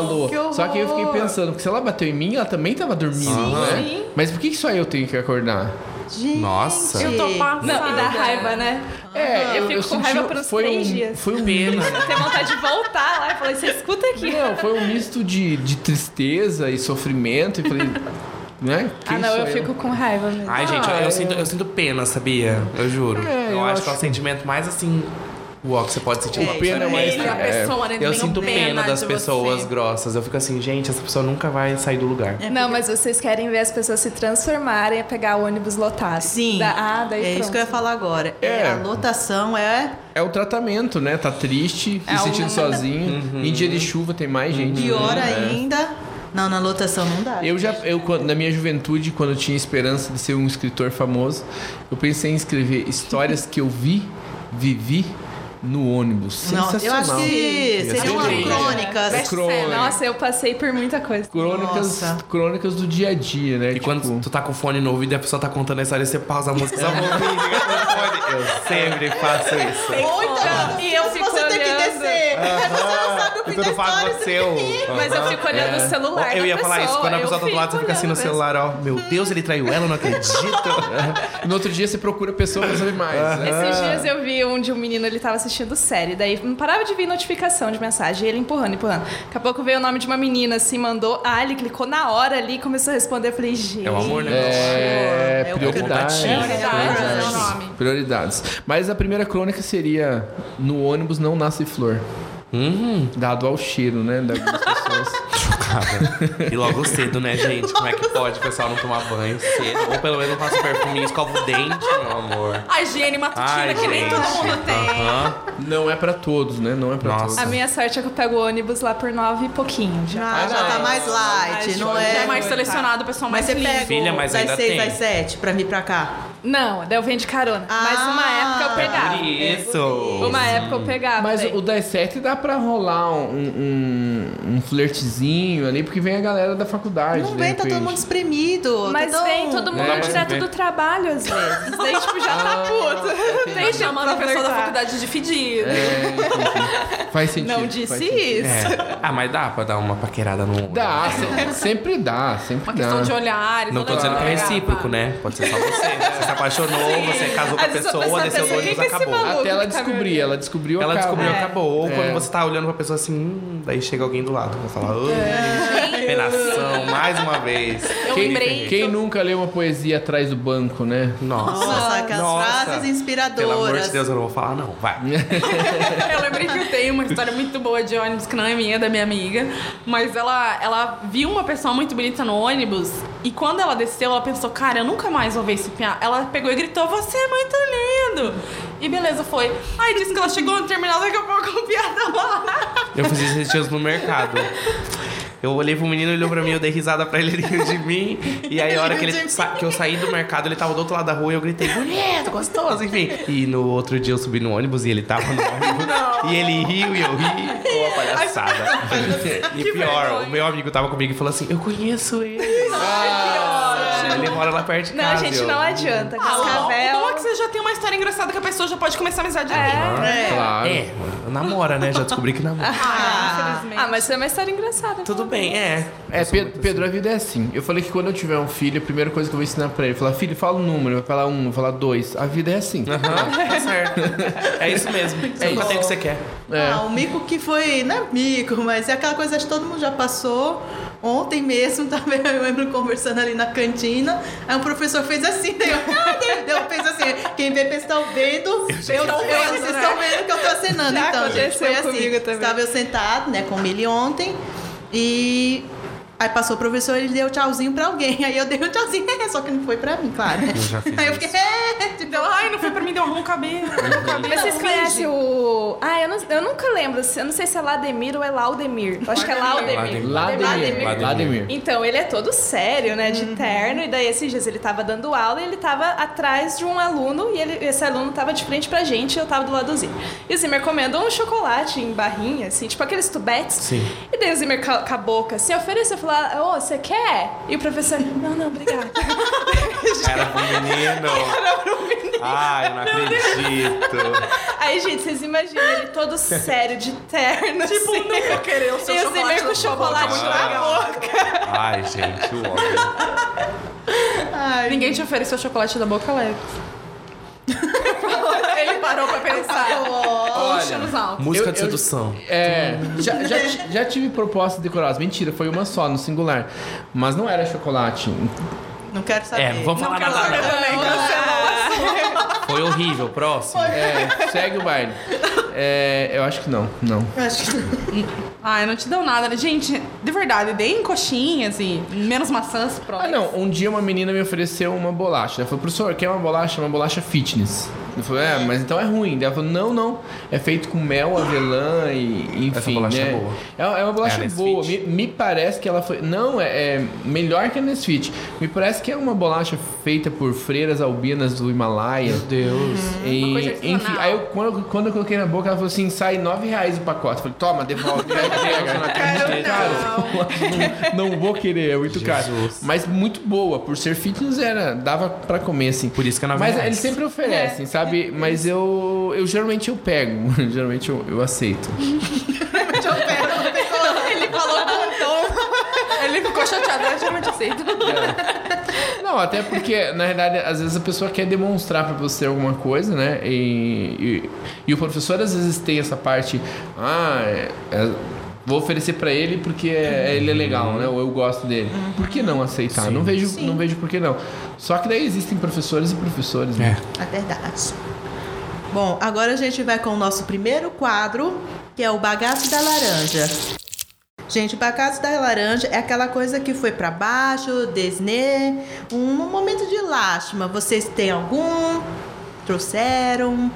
Falou. Que. Só que eu fiquei pensando, porque se ela bateu em mim, ela também tava dormindo, né? sim. Mas por que que só eu tenho que acordar? Gente. Nossa. Eu tô passada. Não, e dá raiva, né? É, eu fico com raiva por uns foi três um, dias. Foi um Pena. Eu tenho vontade de voltar lá e falar, você escuta aqui. Não, foi um misto de, de tristeza e sofrimento. E falei, né? Ah, não, sou eu fico com raiva mesmo. Ai, gente, eu, eu sinto, eu sinto pena, sabia? Eu juro. É, eu, eu acho que é o acho- sentimento mais assim. Uó, que você pode sentir uma É, pena, pessoa mas- É, pessoa, né? Eu sinto pena das pessoas você. grossas. Eu fico assim, gente, essa pessoa nunca vai sair do lugar. Não, mas vocês querem ver as pessoas se transformarem a pegar ônibus lotado. Sim. Da, ah, daí é pronto. isso que eu ia falar agora. É. É. a lotação é É o tratamento, né? Tá triste, É se sentindo um- sozinho. Uhum. Em dia de chuva tem mais gente. pior né? ainda. Não, na lotação não dá. Eu já, eu, quando- na minha juventude, quando eu tinha esperança de ser um escritor famoso, eu pensei em escrever histórias que eu vi, vivi no ônibus. Não, eu Sensacional. acho que Ia seria ser uma crônica. Best Crônica. Nossa, eu passei por muita coisa. Crônicas, Nossa. crônicas do dia a dia, né? E quando tu tá com o fone no ouvido e a pessoa tá contando a história, você pausa a música só fone. Eu sempre faço isso. Ou então, E eu você tem que descer. Aí você não sabe o fim Então da tu faz ô. Mas eu fico olhando o celular Eu ia falar isso, quando a eu pessoa tá do lado, você fica assim no celular, ó. Meu Deus, ele traiu ela, eu não acredito. No outro dia você procura a pessoa pra saber mais. né? Esses dias eu vi um de um menino, ele tava assistindo série, daí não parava de vir notificação de mensagem, e ele empurrando, empurrando. Daqui a pouco veio o nome de uma menina, assim, mandou, ah, ele clicou na hora ali e começou a responder. Eu falei, gente. É o amor, né? É, É o prioridades. contatinho. Prioridades, Prioridades. é o nome. Prioridades. Mas a primeira crônica seria No ônibus não nasce flor. Uhum. Dado ao cheiro, né? Das pessoas. E logo cedo, né, gente? Como é que pode o pessoal não tomar banho cedo? Ou pelo menos não passa perfuminho, escova o dente, meu amor. A higiene matutina Ai, que nem todo mundo tem. Não é pra todos, né? Não é pra Nossa. todos. A minha sorte é que eu pego o ônibus lá por nove e pouquinho já. Ah, já tá mais light, não Já é? é mais selecionado, o pessoal Mas mais você limpo. pega Filha, mas das ainda 6 tem. às 7 pra vir pra cá? Não, daí eu venho de carona. Mas Ah, uma época eu pegava. Por isso. Uma época eu pegava. Mas daí. o das sete dá pra rolar um, um, um flertezinho, pouquinho ali, porque vem a galera da faculdade. Não vem, tá todo mundo espremido. Mas tá vem todo mundo É, direto do trabalho, às vezes. Daí, tipo, já tá puto. Tem Chamando a pessoa da faculdade de fedida. É. Faz sentido. Não disse sentido. isso. É. Ah, mas dá pra dar uma paquerada no. Dá, se- sempre dá, sempre Uma dá. questão de olhares. Não tô dizendo que é recíproco, né? Pode ser só você. Você se apaixonou, você casou com a pessoa, desceu do ônibus, "Quem que é acabou. maluco?" Até ela tá descobrir, ela descobriu, Ela descobriu, É. acabou. Ou É. quando você tá olhando pra pessoa assim, hum, daí chega alguém do lado. Vai falar, "Ai, penação, mais uma vez. Eu Quem, lembrei. quem nunca leu uma poesia atrás do banco, né? Nossa. Nossa, aquelas Nossa. frases inspiradoras. Pelo amor de Deus, eu não vou falar, não. Vai. Eu lembrei que eu tenho uma história muito boa de ônibus, que não é minha, é da minha amiga. Mas ela, ela viu uma pessoa muito bonita no ônibus e quando ela desceu, ela pensou, cara, eu nunca mais vou ver esse piá. Ela pegou e gritou, você é muito lindo! E beleza, foi. Aí disse que ela chegou no terminal, daqui a pouco o piá tava lá. Eu fiz esses dias no mercado. Eu olhei pro menino, ele olhou pra mim, eu dei risada pra ele, ele riu de mim. E aí, a hora que, ele que eu saí do mercado, ele tava do outro lado da rua e eu gritei, bonito, gostoso, enfim. E no outro dia eu subi no ônibus e ele tava no ônibus. E ele riu e eu ri. Pô, palhaçada. e pior, o meu amigo tava comigo e falou assim: Eu conheço ele. Ele mora lá perto de Não, casa. gente, eu- não adianta. Ah, o bom- o Cascavel. bom é que você já tem uma história engraçada que a pessoa já pode começar a amizade ali. É. Claro. É, namora, né? Já descobri que namora. Ah, infelizmente. Ah, mas isso é uma história engraçada. Tudo bem, é. É, Pedro, Pedro, a vida é assim. Eu falei que quando eu tiver um filho, a primeira coisa que eu vou ensinar pra ele, falar, filho, fala um número, vai falar um, vai falar dois. A vida é assim. Aham, tá certo. É isso mesmo. Você É nunca isso. tem o que você quer. É. Ah, o mico que foi, não é mico, mas é aquela coisa que todo mundo já passou. Ontem mesmo, tava eu lembro conversando ali na cantina, aí o professor fez assim, daí eu, ah, deu, deu, fez assim, quem vê pensa tá vendo, eu, eu, vocês estão vendo que eu tô acenando. Já então, gente, foi assim, também. estava eu sentado, né, com ele ontem, e aí passou o professor, ele deu tchauzinho pra alguém, aí eu dei um tchauzinho, só que não foi pra mim, claro. Eu já fiz aí eu fiquei, é, Deu, ai, não foi pra mim, deu um cabelo. Um cabelo. Mas vocês conhecem o. Ah, eu, não, eu nunca lembro. Eu não sei se é Lademir ou é Laudemir. Eu acho que é Laudemir. Lademir. Lademir. Então, ele é todo sério, né? De terno. E daí, esses dias, ele tava dando aula e ele tava atrás de um aluno. E ele, esse aluno tava de frente pra gente e eu tava do lado do Zimmer. E o Zimmer comendo um chocolate em barrinha, assim, tipo aqueles tubetes. Sim. E daí o Zimmer com a boca assim, ofereceu, falou, ô, você quer? E o professor, não, não, obrigado. Era pro menino. Era pro menino. Ai, eu não acredito. Aí, gente, vocês imaginam ele todo sério, de terno, Tipo, assim. não vou querer o seu E o chocolate Zimmer com na sua boca, chocolate muito na legal. boca. Ai, gente, o óbvio. ai, Ninguém te ofereceu chocolate da boca, Lex. Parou pra pensar. Puxa nos altos. Música Eu- de eu- sedução. É, já, já, já tive propostas decoradas. Mentira, foi uma só, no singular. Mas não era chocolate. não quero saber. É, não vamos falar quero nada. saber não. também, cancelou. Foi horrível. Próximo. É, segue o baile. É, eu acho que não, não. Eu acho que Ai, não te deu nada. Gente, de verdade, deem coxinhas e menos maçãs pro Ah, não. Um dia uma menina me ofereceu uma bolacha. Ela falou, professor, quer uma bolacha? Uma bolacha fitness. Eu falei, é, mas então é ruim. Daí Ela falou, não, não. É feito com mel, avelã e enfim. Essa bolacha né? é boa. É, é uma bolacha É a boa. Me, me parece que ela foi. Não, é, é melhor que a Nesfit. Me parece que é uma bolacha feita por freiras albinas do Himalaia. Meu Deus. E, Uma coisa enfim, aí eu, quando, eu- quando eu coloquei na boca, ela falou assim: sai nove reais o pacote. Eu falei, toma, devolve, pega. É caro. Não, não vou querer, é muito caro. Mas muito boa, por ser fitness era, dava pra comer assim. Por isso que é nove Mas reais. eles sempre oferecem, sabe? Mas eu, eu geralmente eu pego, geralmente eu, eu aceito. Ele falou com tom. Ele ficou chateado, eu geralmente aceito. Não, até porque, na verdade, às vezes a pessoa quer demonstrar pra você alguma coisa, né? E, e, e o professor às vezes tem essa parte, ah, é- é- vou oferecer pra ele porque é- ele é legal, né? Ou eu gosto dele. Por que não aceitar? Sim. Não vejo, Sim. não vejo por que não. Só que daí existem professores e professores, né? É. É verdade. Bom, agora a gente vai com o nosso primeiro quadro, que é o bagaço da laranja. Gente, o bagaço da laranja é aquela coisa que foi pra baixo, desnê, um momento de lástima. Vocês têm algum? Trouxeram?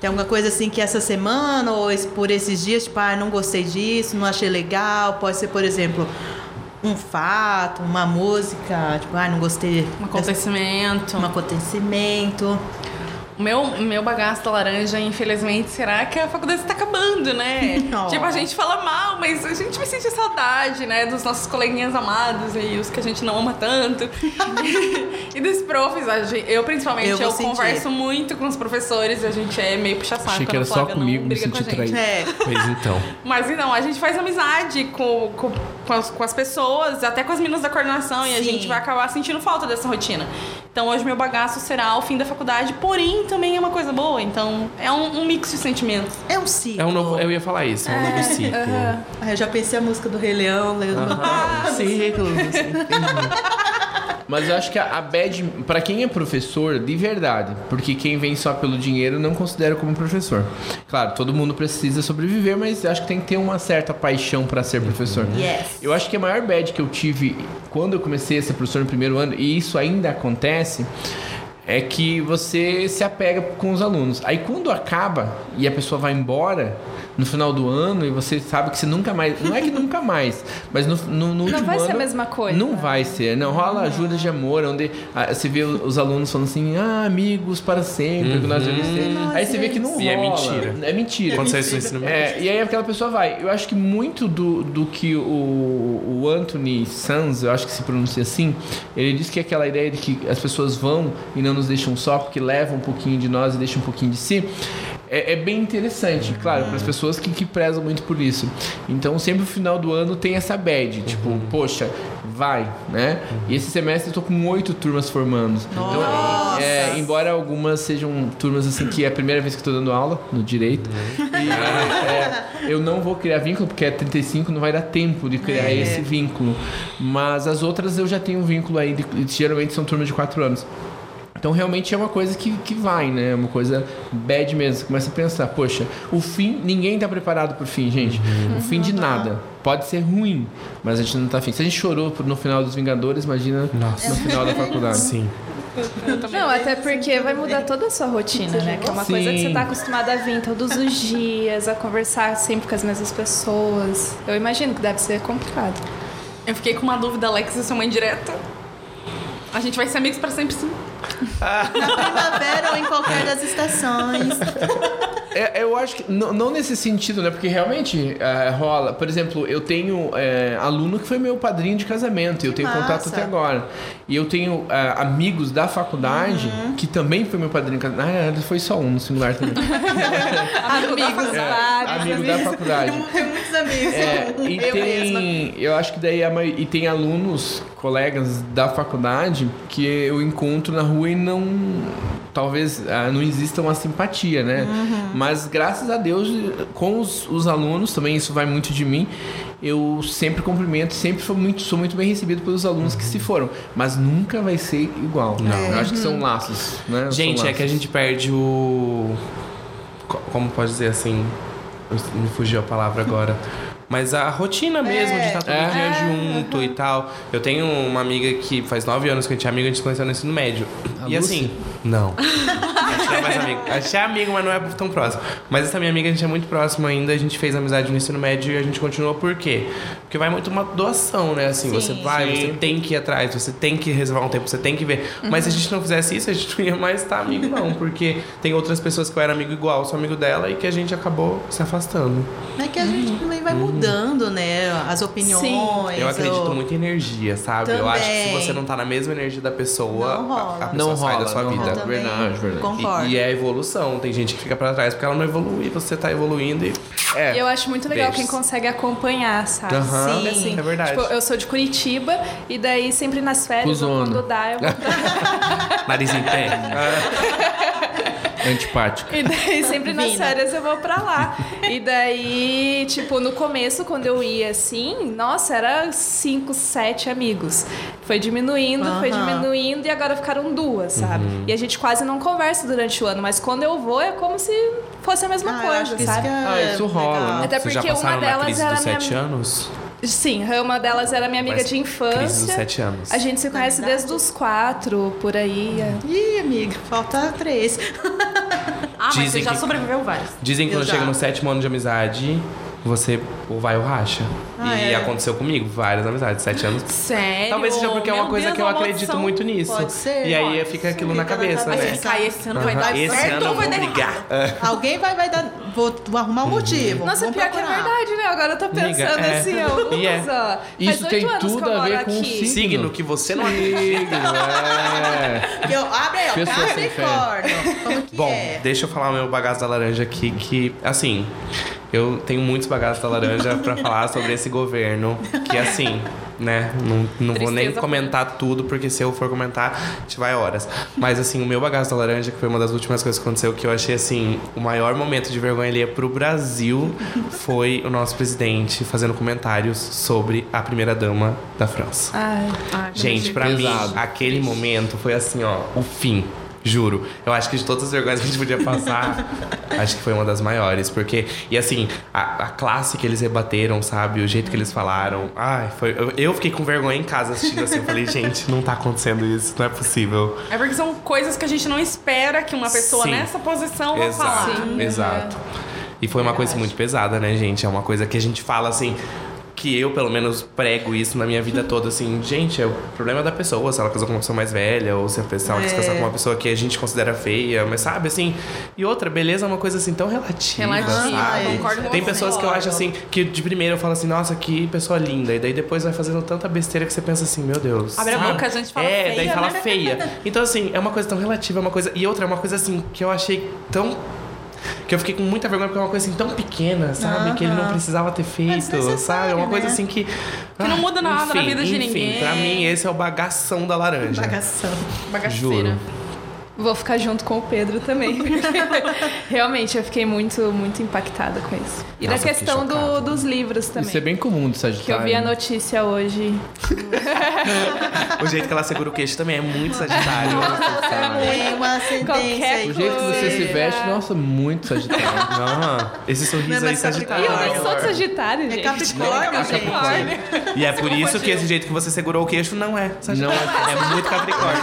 Tem alguma coisa assim que essa semana ou por esses dias, tipo, ah, não gostei disso, não achei legal. Pode ser, por exemplo, um fato, uma música, tipo, ah, não gostei Um dessa- acontecimento. um acontecimento. O meu, meu bagaço da laranja, infelizmente, será que a faculdade está acabando, né? Oh. Tipo, a gente fala mal, mas a gente vai sentir saudade, né? Dos nossos coleguinhas amados e os que a gente não ama tanto. e dos profs. Eu, principalmente, Eu eu, converso muito com os professores. A gente é meio puxa-saco. Achei que a era só Flávia não comigo, me briga com a senti gente. traído. É. Pois então. Mas não, a gente faz amizade com, com, com, as, com as pessoas, até com as meninas da coordenação, e a Sim. gente vai acabar sentindo falta dessa rotina. Então hoje meu bagaço será o fim da faculdade, porém também é uma coisa boa. Então é um, um mix de sentimentos. É um ciclo. É um novo. Eu ia falar isso, é um novo ciclo. Ah, eu já pensei a música do Rei Leão. Leão do- Ah, ciclo. Mas eu acho que a, a bad, pra quem é professor, de verdade, porque quem vem só pelo dinheiro não considera como professor. Claro, todo mundo precisa sobreviver, mas eu acho que tem que ter uma certa paixão pra ser professor. Yes. Eu acho que a maior bad que eu tive quando eu comecei a ser professor no primeiro ano, e isso ainda acontece, é que você se apega com os alunos. Aí quando acaba e a pessoa vai embora no final do ano e você sabe que você nunca mais. Não é que nunca mais, mas no, no, no último vai ser a mesma coisa. Não vai ser. Não rola ajuda de amor, onde ah, você vê os alunos falando assim, ah, amigos para sempre, que nós devemos ser. Aí você vê que não rola. E é mentira. É mentira. Isso no ensino médio. É, e aí aquela pessoa vai. Eu acho que muito do, do que o, o Anthony Sanz, eu acho que se pronuncia assim, ele diz que é aquela ideia de que as pessoas vão e não nos deixam só porque levam um pouquinho de nós e deixam um pouquinho de si. É, é bem interessante, claro, para as pessoas que, que prezam muito por isso. Então, sempre no final do ano tem essa bad, tipo, poxa, vai, né? E esse semestre eu tô com oito turmas formando. Então, Nossa! é, embora algumas sejam turmas assim que é a primeira vez que eu tô dando aula no direito, e, é, eu não vou criar vínculo porque é 35, não vai dar tempo de criar É. esse vínculo. Mas as outras eu já tenho um vínculo aí, de, geralmente são turmas de quatro anos. Então realmente é uma coisa que, que vai, né? É uma coisa bad mesmo. Você começa a pensar, poxa, o fim, ninguém tá preparado pro fim, gente. O fim de nada. Pode ser ruim, mas a gente não tá afim. Se a gente chorou no final dos Vingadores, imagina Nossa. no final da faculdade. Sim. Não, até porque vai mudar toda a sua rotina, né? Que é uma coisa que Sim. você tá acostumado a vir todos os dias, a conversar sempre com as mesmas pessoas. Eu imagino que deve ser complicado. Eu fiquei com uma dúvida, Alex, e sua mãe direta. A gente vai ser amigos para sempre, sim. Na primavera ou em qualquer das estações. É, eu acho que não, não nesse sentido, né? Porque realmente é, rola. Por exemplo, eu tenho é, aluno que foi meu padrinho de casamento, e eu tenho Que contato massa. até agora. E eu tenho é, amigos da faculdade Uhum. que também foi meu padrinho de casamento. Ah, ele foi só um no singular também. Amigos, vários Amigo da faculdade. Tem muitos amigos. É, e eu mesma. tem, eu acho que daí a e tem alunos, colegas da faculdade que eu encontro na rua e não, talvez não exista uma simpatia, né? Uhum. Mas graças a Deus com os, os alunos também isso vai muito de mim. Eu sempre cumprimento, sempre sou muito, sou muito bem recebido pelos alunos que se foram, mas nunca vai ser igual. Não. Eu acho que são laços, né? Gente, é que a laços. gente perde o. co- Como pode dizer assim? Me fugiu a palavra agora. Mas a rotina mesmo de estar todo É. dia junto e tal. Eu tenho uma amiga que faz nove anos que a gente é amiga, a gente se conheceu no ensino médio. A e Lucy? assim. Não. A gente não é mais amigo. A gente é amigo, mas não é tão próximo. Mas essa minha amiga, a gente é muito próximo ainda. A gente fez amizade no ensino médio e a gente continuou por quê? Porque vai muito uma doação, né? Assim, você vai, Sim. você tem que ir atrás, você tem que reservar um tempo, você tem que ver. Mas se a gente não fizesse isso, a gente não ia mais estar amigo, não. Porque tem outras pessoas que eu era amigo igual, sou amigo dela e que a gente acabou se afastando. É que a gente também vai mudando, né? As opiniões. Eu acredito o- muito em energia, sabe? Eu acho que se Também. você não tá na mesma energia da pessoa, Não rola. a, a pessoa Não sai rola, da sua vida. rola. Também Verdade, verdade. Concordo. E, e é evolução. Tem gente que fica pra trás porque ela não evolui, você tá evoluindo e. É. E eu acho muito legal Beijos. quem consegue acompanhar, sabe? Aham, Sim, é verdade. Tipo, eu sou de Curitiba e daí sempre nas férias, ou quando dá, eu vou pra... Nariz em pé. Antipático. E daí sempre nas Vina. férias eu vou pra lá. E daí, tipo, no começo, quando eu ia assim, nossa, era cinco, sete amigos. Foi diminuindo, foi diminuindo e agora ficaram duas, sabe? Uhum. E a gente quase não conversa durante o ano, mas quando eu vou é como se fosse a mesma Ah, coisa, que isso sabe? que é Ah, isso rola, legal. né? Até Vocês já porque uma delas era dos minha sete anos? Sim, uma delas era minha amiga Mas de infância. Crise dos sete anos. A gente se conhece verdade? desde os quatro, por aí. é. Ih, amiga, falta três. Mas você já que- sobreviveu vários. Dizem que quando chega no sétimo ano de amizade, você ou vai ou racha. Ah, e é? aconteceu comigo, várias amizades, sete anos. Sério? Talvez seja porque é uma Meu coisa Deus, que eu uma acredito muito nisso. Pode ser, e aí pode fica ser. aquilo na Fica na cabeça, cabeça. né? Esse cara, esse ano vai Aham, dar Esse certo ano ou vai dar errado? Alguém vai, vai dar. Vou, vou arrumar um motivo. Nossa, Vamos pior que é procurar. verdade, né? Agora eu tô Amiga, pensando é. assim, ó. É. Isso tem tudo a ver com o aqui. signo. Signo que você não Signo, é. Eu, abre aí, ó. Capricórnio. Bom, é? deixa eu falar o meu bagaço da laranja aqui, que, assim, eu tenho muitos bagaços da laranja pra falar sobre esse governo, que, assim, né, não, não vou nem comentar tudo, porque se eu for comentar, a gente vai horas. Mas, assim, o meu bagaço da laranja, que foi uma das últimas coisas que aconteceu, que eu achei, assim, o maior momento de vergonha ali pro Brasil, foi o nosso presidente fazendo comentários sobre a primeira-dama da França. Ai, Ai, Gente, pra mim, aquele momento foi assim, ó, o fim. Juro. Eu acho que de todas as vergonhas que a gente podia passar, acho que foi uma das maiores. Porque, e assim, a, a classe que eles rebateram, sabe? O jeito que eles falaram. Ai, foi. Eu, eu fiquei com vergonha em casa assistindo assim. Eu falei, gente, não tá acontecendo isso, não é possível. É porque são coisas que a gente não espera que uma pessoa Sim. nessa posição vá falar. Sim, exato. E foi uma coisa muito pesada, né, gente? É uma coisa que a gente fala assim. Que eu, pelo menos, prego isso na minha vida toda, assim, gente, é o problema da pessoa, se ela casou com uma pessoa mais velha, ou se a pessoa quer se casar com uma pessoa que a gente considera feia, mas sabe, assim. E outra, beleza é uma coisa assim tão relativa. Relativa, sabe? concordo com Tem pessoas que eu acho assim, que de primeiro eu falo assim, nossa, que pessoa linda. E daí depois vai fazendo tanta besteira que você pensa assim, meu Deus. Abre a boca, a gente fala É, feia, daí fala né? feia. Então, assim, é uma coisa tão relativa, é uma coisa. E outra, é uma coisa assim, que eu achei tão. Que eu fiquei com muita vergonha porque é uma coisa assim tão pequena, sabe? Que ele não precisava ter feito, desnecessário, sabe? É uma coisa né? assim que. Que não muda nada na enfim, vida de enfim, ninguém. Pra mim, esse é o bagação da laranja. Bagação. Bagaceira. Juro. vou ficar junto com o Pedro também. Realmente, eu fiquei muito, muito impactada com isso. E Nossa, da questão do- dos livros também. Isso é bem comum do Que eu Sagitário. vi a notícia hoje. O jeito que ela segura o queixo também é muito sagitário. Tem uma ascendência. O jeito que você se veste, nossa, muito Sagitário. Aham. Esse sorriso Não é aí sagitário. eu nem sou de Sagitário, É gente. Capricórnio, gente. E é por isso que esse jeito que você segurou o queixo não é sagitário. Não é muito capricórnio.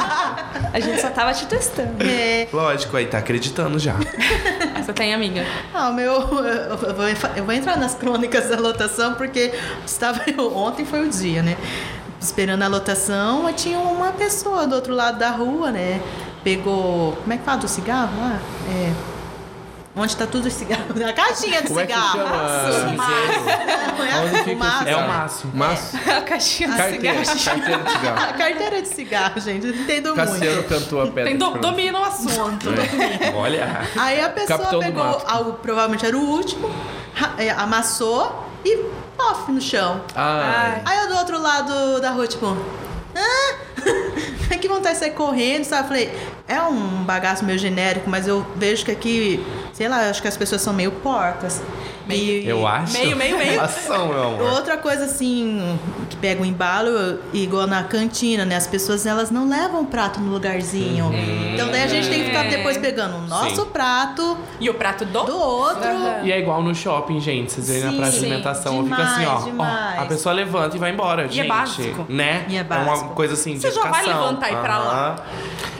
A gente só tava te testando. É. Lógico, aí tá acreditando já. Você tem amiga. Ah, o meu. Eu vou, eu vou entrar nas crônicas da lotação, porque estava eu, ontem foi o dia, né? Esperando a lotação, tinha uma pessoa do outro lado da rua, né? Pegou. Como é que fala do cigarro lá? É. Onde tá tudo os cigarros? A caixinha de Como é que cigarro. é? Onde fica o maço. É o máximo. Mas, A caixinha de carteira, cigarro. carteira de cigarro. A carteira de cigarro, gente. Entendo Cassiano muito. cantou a pedra. Tem do, domina o assunto. Olha. Aí a pessoa Capitão pegou algo, provavelmente era o último, é, amassou e pof no chão. Ai. Aí eu do outro lado da rua, tipo. Ah! que vontade de sair correndo, sabe? Falei, é um bagaço meio genérico, mas eu vejo que aqui, sei lá, acho que as pessoas são meio porcas. E, Eu acho. Meio, meio, meio. Ação, meu amor. Outra coisa assim, que pega o embalo, igual na cantina, né? As pessoas elas não levam o prato no lugarzinho. Então daí a gente tem que ficar depois pegando o nosso Sim. prato E o prato do? do outro. Aham. E é igual no shopping, gente. Vocês veem na praça de alimentação. Demais, fica assim, ó, ó. A pessoa levanta e vai embora, gente. básico. Né? E é uma básico. coisa assim de Você já vai levantar e ir pra lá?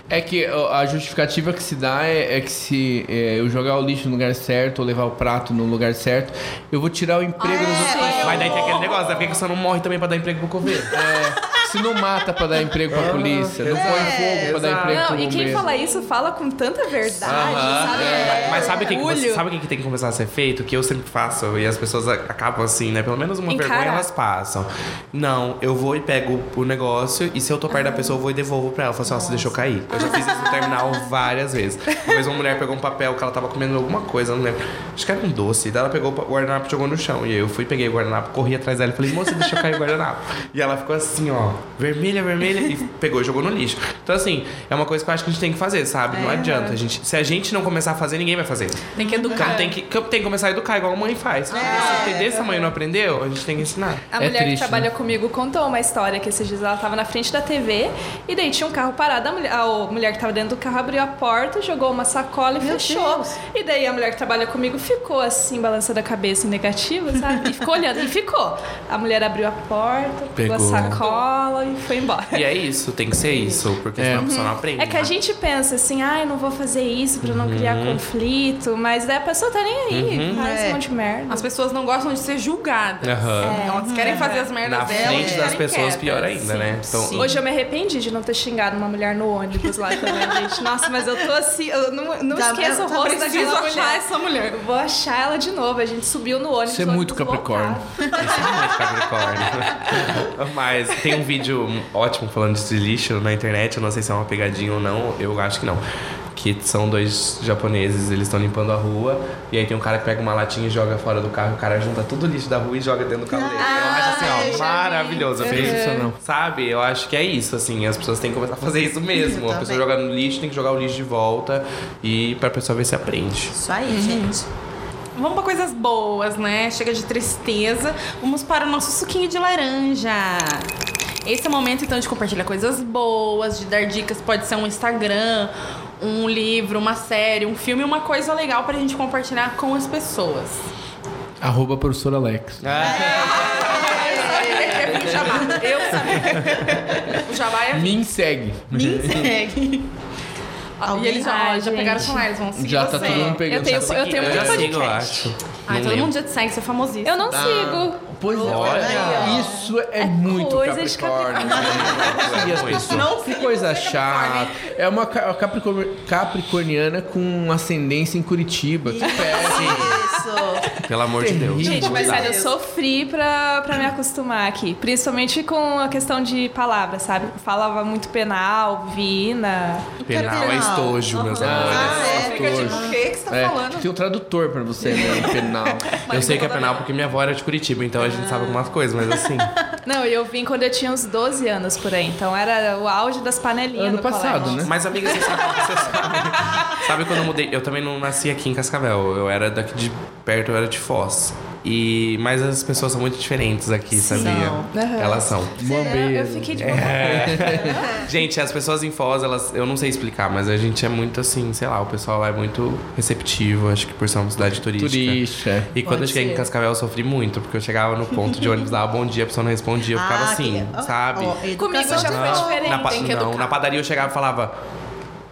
É que a justificativa que se dá é, é que se é, eu jogar o lixo no lugar certo ou levar o prato no lugar certo, eu vou tirar o emprego das outras pessoas. Mas daí tem aquele negócio, né? Por que que você não morre também pra dar emprego pro coveiro? É, se não mata pra dar emprego pra polícia, não põe fogo pra dar emprego Não, pro e quem fala isso fala com tanta verdade, sabe? É. Mas sabe o que, você, sabe o que, que tem que começar a ser feito? Que eu sempre faço e as pessoas acabam assim, né? Pelo menos uma Encarar. vergonha elas passam. Não, eu vou e pego o negócio e se eu tô perto da pessoa, eu vou e devolvo pra ela. Eu falo assim, ó, você deixou cair. Eu já fiz isso no terminal várias vezes. Uma vez uma mulher pegou um papel que ela tava comendo alguma coisa, eu não lembro. Acho que era um doce. Daí ela pegou o guardanapo e jogou no chão. E eu fui, peguei o guardanapo, corri atrás dela e falei, moça, deixou cair o guardanapo. E ela ficou assim, ó, vermelha, vermelha, e pegou e jogou no lixo. Então, assim, é uma coisa que eu acho que a gente tem que fazer, sabe? Não adianta. A gente, se a gente não começar a fazer, ninguém vai fazer. Tem que educar. tem que, tem que começar a educar, igual a mãe faz. Se desse tamanho não aprendeu, a gente tem que ensinar. A É mulher que triste, trabalha comigo contou uma história que esses dias ela tava na frente da TV e daí tinha um carro parado. A mulher, a mulher que tava dentro do carro abriu a porta, jogou uma sacola e Meu fechou. Deus. E daí a mulher que trabalha comigo ficou assim, balançando a cabeça em negativo, sabe? E ficou olhando. E ficou. A mulher abriu a porta, pegou, Pegou. a sacola escola e foi embora. E é isso, tem que ser isso, porque senão a pessoa não aprende. É que a né? gente pensa assim, ai, não vou fazer isso pra não criar Uhum. conflito, mas daí a pessoa tá nem aí, faz É. um monte de merda. As pessoas não gostam de ser julgadas. Aham. Elas querem fazer as merdas Na delas. frente e das pessoas, quietas. pior ainda, né? Então, Sim. Hoje eu me arrependi de não ter xingado uma mulher no ônibus lá também, gente. Nossa, mas eu tô assim, eu não, não Tá- esqueço o rosto daquela achar mulher. essa mulher. Eu vou achar ela de novo. A gente subiu no ônibus. Isso é muito Capricórnio. Isso é muito Capricórnio. Mas tem um vídeo ótimo falando de lixo na internet. Eu não sei se é uma pegadinha ou não. Eu acho que não. Que são dois japoneses, eles estão limpando a rua. E aí tem um cara que pega uma latinha e joga fora do carro. O cara junta todo o lixo da rua e joga dentro do carro dele. eu acho assim, ó, maravilhoso. Eu fiquei- Sensacional. Sabe? Eu acho que é isso, assim. As pessoas têm que começar a fazer isso mesmo. Eu A pessoa joga no lixo, tem que jogar o lixo de volta. E pra pessoa ver se aprende. Isso aí, gente. Vamos pra coisas boas, né? Chega de tristeza. Vamos para o nosso suquinho de laranja. Esse é o momento, então, de compartilhar coisas boas, de dar dicas. Pode ser um Instagram, um livro, uma série, um filme, uma coisa legal pra gente compartilhar com as pessoas. Arroba professor Alex. É o jabá. Eu sabia. O jabá é... Me segue. Me segue. E eles já, Ai, já gente. pegaram com eles, vão seguir Já tá você. todo mundo pegando. Eu tenho, eu tenho eu muito já sigo, eu podcast. acho. Ai, Não todo lembro. mundo já te segue, você é famosíssimo. Eu não sigo. Pois é, Olha. isso é, muito coisa de Capricórnio. E as pessoas, Não que coisa chata. É uma ca- capricor- capricorniana com ascendência em Curitiba. Que péssimo. Isso. Pelo amor de Deus. Gente, mas Meu sério, eu sofri pra, pra me acostumar aqui. Principalmente com a questão de palavras, sabe? Falava muito penal, vina. Penal é estojo, meus amores. Ah, é. Fica tipo, o que que você tá É, falando? tem um tradutor pra você, né? Penal. Eu sei que é penal porque minha avó era de Curitiba, então a gente sabe algumas coisas, mas assim. Não, eu vim quando eu tinha uns 12 anos por aí. Então era o auge das panelinhas Ano do passado, colégio. né? Mas, amiga, você sabe, você sabe. Sabe quando eu mudei? Eu também não nasci aqui em Cascavel. Eu era daqui de perto, eu era de Foz. E, mas as pessoas são muito diferentes aqui, sabia? Aham. Elas são. Bombeiro. Eu fiquei de Gente, as pessoas em Foz, elas, eu não sei explicar, mas a gente é muito assim, sei lá, o pessoal lá é muito receptivo, acho que por ser uma cidade turística. Turista. E quando Pode eu cheguei ser. em Cascavel, eu sofri muito, porque eu chegava no ponto de ônibus, dava bom dia, a pessoa não respondia, eu ficava Ah, assim, que- sabe? ó, Comigo já foi diferente. na, não, na padaria eu chegava e falava,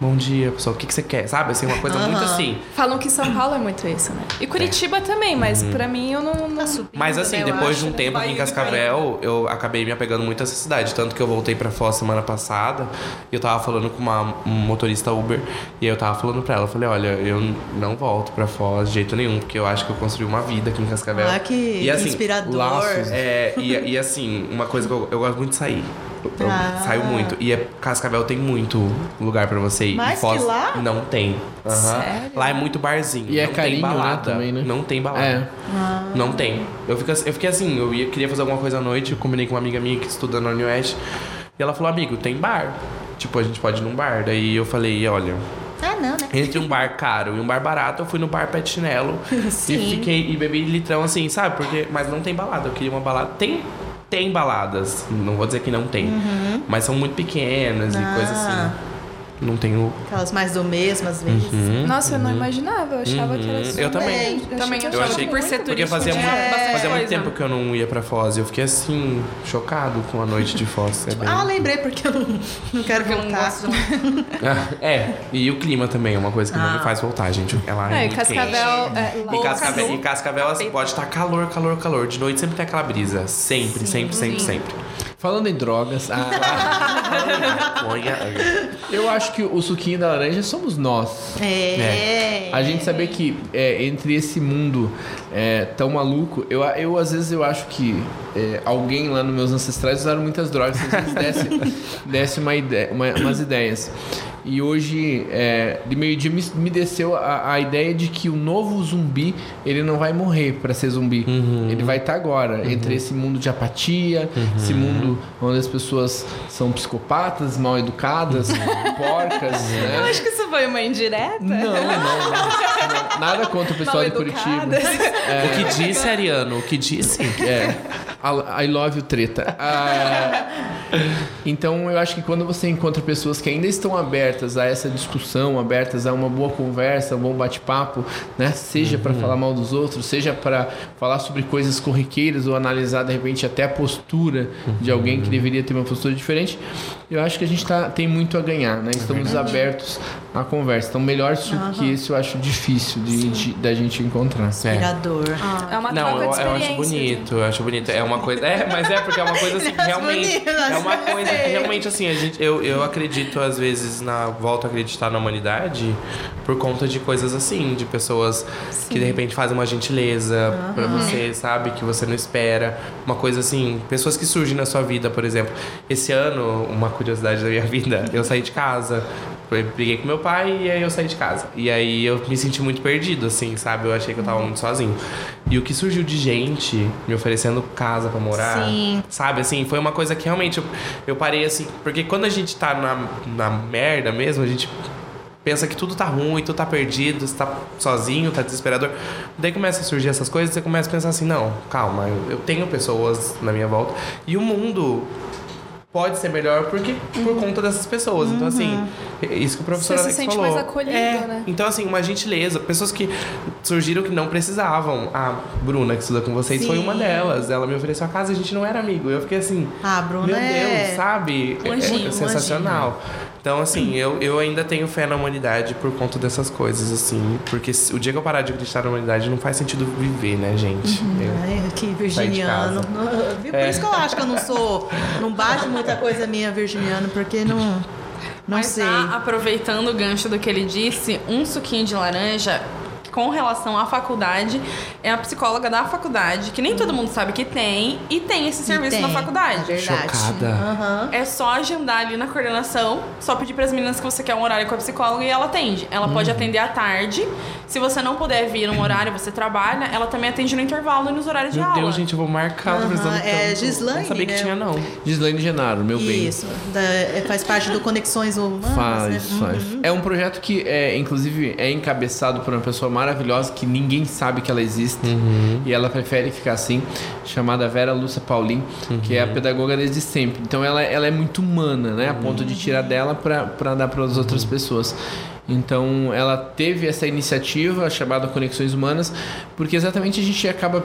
bom dia, pessoal, o que, que você quer? Sabe, assim, uma coisa muito Aham. assim. Falam que São Paulo é muito isso, né? E Curitiba também, mas pra mim eu não. não... Mas assim, né, depois de um tempo aqui em Cascavel, eu acabei me apegando muito a essa cidade. Tanto que eu voltei pra Foz semana passada e eu tava falando com uma um motorista Uber. E aí eu tava falando pra ela, eu falei, olha, eu não volto pra Foz de jeito nenhum, porque eu acho que eu construí uma vida aqui em Cascavel. Ah, que e, assim, inspirador. laços. É, e, e assim, uma coisa que eu, eu gosto muito de sair. Eu Ah. saio muito. E é, Cascavel tem muito lugar pra você ir. Mais e Foz que lá? Não tem. Aham. Sério? Lá é muito barzinho. E é não carinho, tem né, balada. também, né? Não tem balada. É. Não tem. Eu, fico, eu fiquei assim, eu ia, queria fazer alguma coisa à noite, eu combinei com uma amiga minha que estuda na Unioeste. E ela falou, amigo, tem bar. Tipo, a gente pode ir num bar. Daí eu falei, olha, Ah, não, né? entre um bar caro e um bar barato, eu fui no bar Pet Chinelo. E fiquei e bebi litrão assim, sabe? Porque, mas não tem balada. Eu queria uma balada. Tem, tem baladas. Não vou dizer que não tem. Mas são muito pequenas e Ah. coisas assim. Não tenho. Aquelas mais do mesmo, às vezes. Nossa, eu não imaginava. Eu achava que era Uhum. só. Eu também. Também achei que Eu achava achei que por ser Porque fazia, muito, bastante fazia muito tempo que eu não ia pra Foz. Eu fiquei assim, chocado com a noite de Foz. É, bem... Ah, lembrei porque eu não, não quero Porque eu não voltar. Ah, é, e o clima também é uma coisa que não me faz voltar, gente. Ela é, É, e muito quente. Cascavel. É, lá- E Cascavel, e Cascavel assim, pode estar calor, calor, calor. De noite sempre tem aquela brisa. Sempre, sempre, sempre, sempre. Falando em drogas, ah, Maconha. eu acho que o suquinho da laranja somos nós. É. A gente saber que é, entre esse mundo é, tão maluco, eu, eu às vezes eu acho que é, alguém lá nos meus ancestrais usaram muitas drogas, às vezes desse, desse uma ideia, uma- umas ideias. E hoje, é, de meio-dia, me, me desceu a, a ideia de que o novo zumbi, ele não vai morrer pra ser zumbi. Ele vai estar agora, entre esse mundo de apatia, esse mundo onde as pessoas são psicopatas, mal educadas, porcas, né? Eu acho que isso foi uma indireta. Não, não, não, não. Nada contra o pessoal de Curitiba. educadas. O que disse, Ariano? O que disse? É. I I love you, treta. Ah, Então eu acho que quando você encontra pessoas que ainda estão abertas a essa discussão, abertas a uma boa conversa, um bom bate-papo, né? Seja para falar mal dos outros, seja para falar sobre coisas corriqueiras ou analisar de repente até a postura de alguém que deveria ter uma postura diferente, eu acho que a gente tá, tem muito a ganhar, né? Estamos abertos à conversa. Então melhor isso que esse eu acho difícil de, de- da gente encontrar. Inspirador. É uma Não, troca eu, de eu acho experiência. bonito, eu acho bonito. É uma coisa. É, mas é porque é uma coisa assim, realmente. bonito, É uma que coisa que realmente assim, a gente, eu, eu acredito, às vezes, na. Volto a acreditar na humanidade por conta de coisas assim, de pessoas que de repente fazem uma gentileza pra você, sabe? Que você não espera. Uma coisa assim, pessoas que surgem na sua vida, por exemplo. Esse ano, uma curiosidade da minha vida, eu saí de casa. Eu Briguei com meu pai e aí eu saí de casa. E aí eu me senti muito perdido, assim, sabe? Eu achei que eu tava muito sozinho. E o que surgiu de gente me oferecendo casa pra morar, Sim. sabe? Assim, foi uma coisa que realmente eu, eu parei assim. Porque quando a gente tá na, na merda mesmo, a gente pensa que tudo tá ruim, tudo tá perdido, você tá sozinho, tá desesperador. Daí começa a surgir essas coisas, você começa a pensar assim, não, calma, eu, eu tenho pessoas na minha volta. E o mundo pode ser melhor porque por conta dessas pessoas. Então, assim, é isso que o professor Você se Alex sente falou. mais acolhido, é. né? Então, assim, uma gentileza. Pessoas que surgiram que não precisavam. A Bruna, que estuda com vocês, foi Sim. uma delas. Ela me ofereceu a casa e a gente não era amigo. Eu fiquei assim, Ah, Bruna meu é... Deus, sabe? Um anjinho, é um sensacional. Então, assim, eu, eu ainda tenho fé na humanidade por conta dessas coisas, assim. Porque se- o dia que eu parar de acreditar na humanidade, não faz sentido viver, né, gente? Eu- Ai, que virginiano. Viu? Por isso que eu acho que eu não sou. Não bate muita coisa minha virginiano, porque não. Não Mas sei. tá, aproveitando o gancho do que ele disse, um suquinho de laranja com relação à faculdade é a psicóloga da faculdade, que nem todo mundo sabe que tem, e tem esse serviço tem, na faculdade. é verdade. Chocada. Aham. É só agendar ali na coordenação, só pedir para as meninas que você quer um horário com a psicóloga e ela atende. Ela pode atender à tarde. Se você não puder vir num horário, você trabalha, ela também atende no intervalo e nos horários de Meu aula. Deus, gente, eu vou marcar. tô precisando é tanto. Gislaine, Não sabia que né? tinha, não. Gislaine Genaro, meu bem. Isso. É, faz parte do Conexões Humanas, Faz, né? faz. É um projeto que, é, inclusive, é encabeçado por uma pessoa maravilhosa que ninguém sabe que ela existe. E ela prefere ficar assim, chamada Vera Lúcia Paulin, que é a pedagoga desde sempre. Então ela, ela é muito humana, né? A ponto de tirar dela para dar para as outras pessoas. Então ela teve essa iniciativa chamada Conexões Humanas, porque exatamente a gente acaba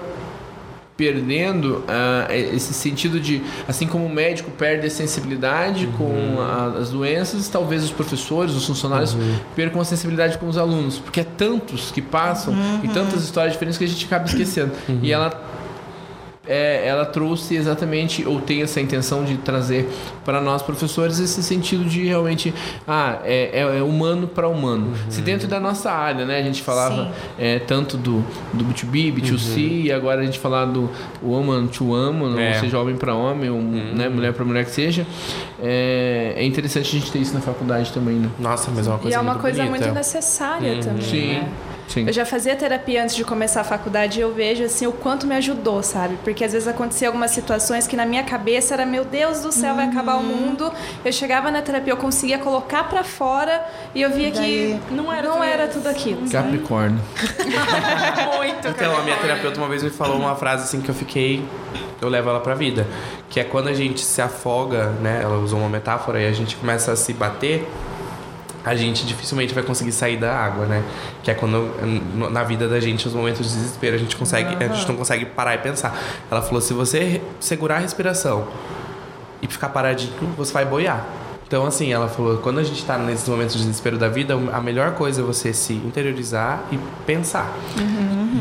perdendo ah, esse sentido de assim como o médico perde a sensibilidade com a- as doenças talvez os professores os funcionários percam a sensibilidade com os alunos porque é tantos que passam e tantas histórias diferentes que a gente acaba esquecendo. E ela é, ela trouxe exatamente, ou tem essa intenção de trazer para nós professores esse sentido de realmente, ah, é, é- é humano para humano. Se dentro da nossa área, né, a gente falava é, tanto do, do B2B, B2C, e agora a gente falar do woman to woman, É. ou seja, homem para homem, ou né, mulher para mulher que seja, é, é interessante a gente ter isso na faculdade também, né? Nossa, mas é uma coisa E é uma muito coisa bonita. muito necessária também. Sim, né? Sim. Eu já fazia terapia antes de começar a faculdade e eu vejo assim o quanto me ajudou, sabe? Porque às vezes acontecia algumas situações que na minha cabeça era meu Deus do céu, vai acabar o mundo. Eu chegava na terapia, eu conseguia colocar pra fora e eu via Daí- que Não era não tudo era tudo aquilo. Capricórnio. Muito, Então, a minha Capricórnio. terapeuta uma vez me falou uma frase assim que eu fiquei. Eu levo ela pra vida. Que é quando a gente se afoga, né? Ela usou uma metáfora e a gente começa a se bater, a gente dificilmente vai conseguir sair da água, né? Que é quando na vida da gente, nos momentos de desespero, a gente consegue. A gente não consegue parar e pensar. Ela falou: se você segurar a respiração e ficar paradinho, você vai boiar. Então, assim, ela falou: quando a gente tá nesses momentos de desespero da vida, a melhor coisa é você se interiorizar e pensar.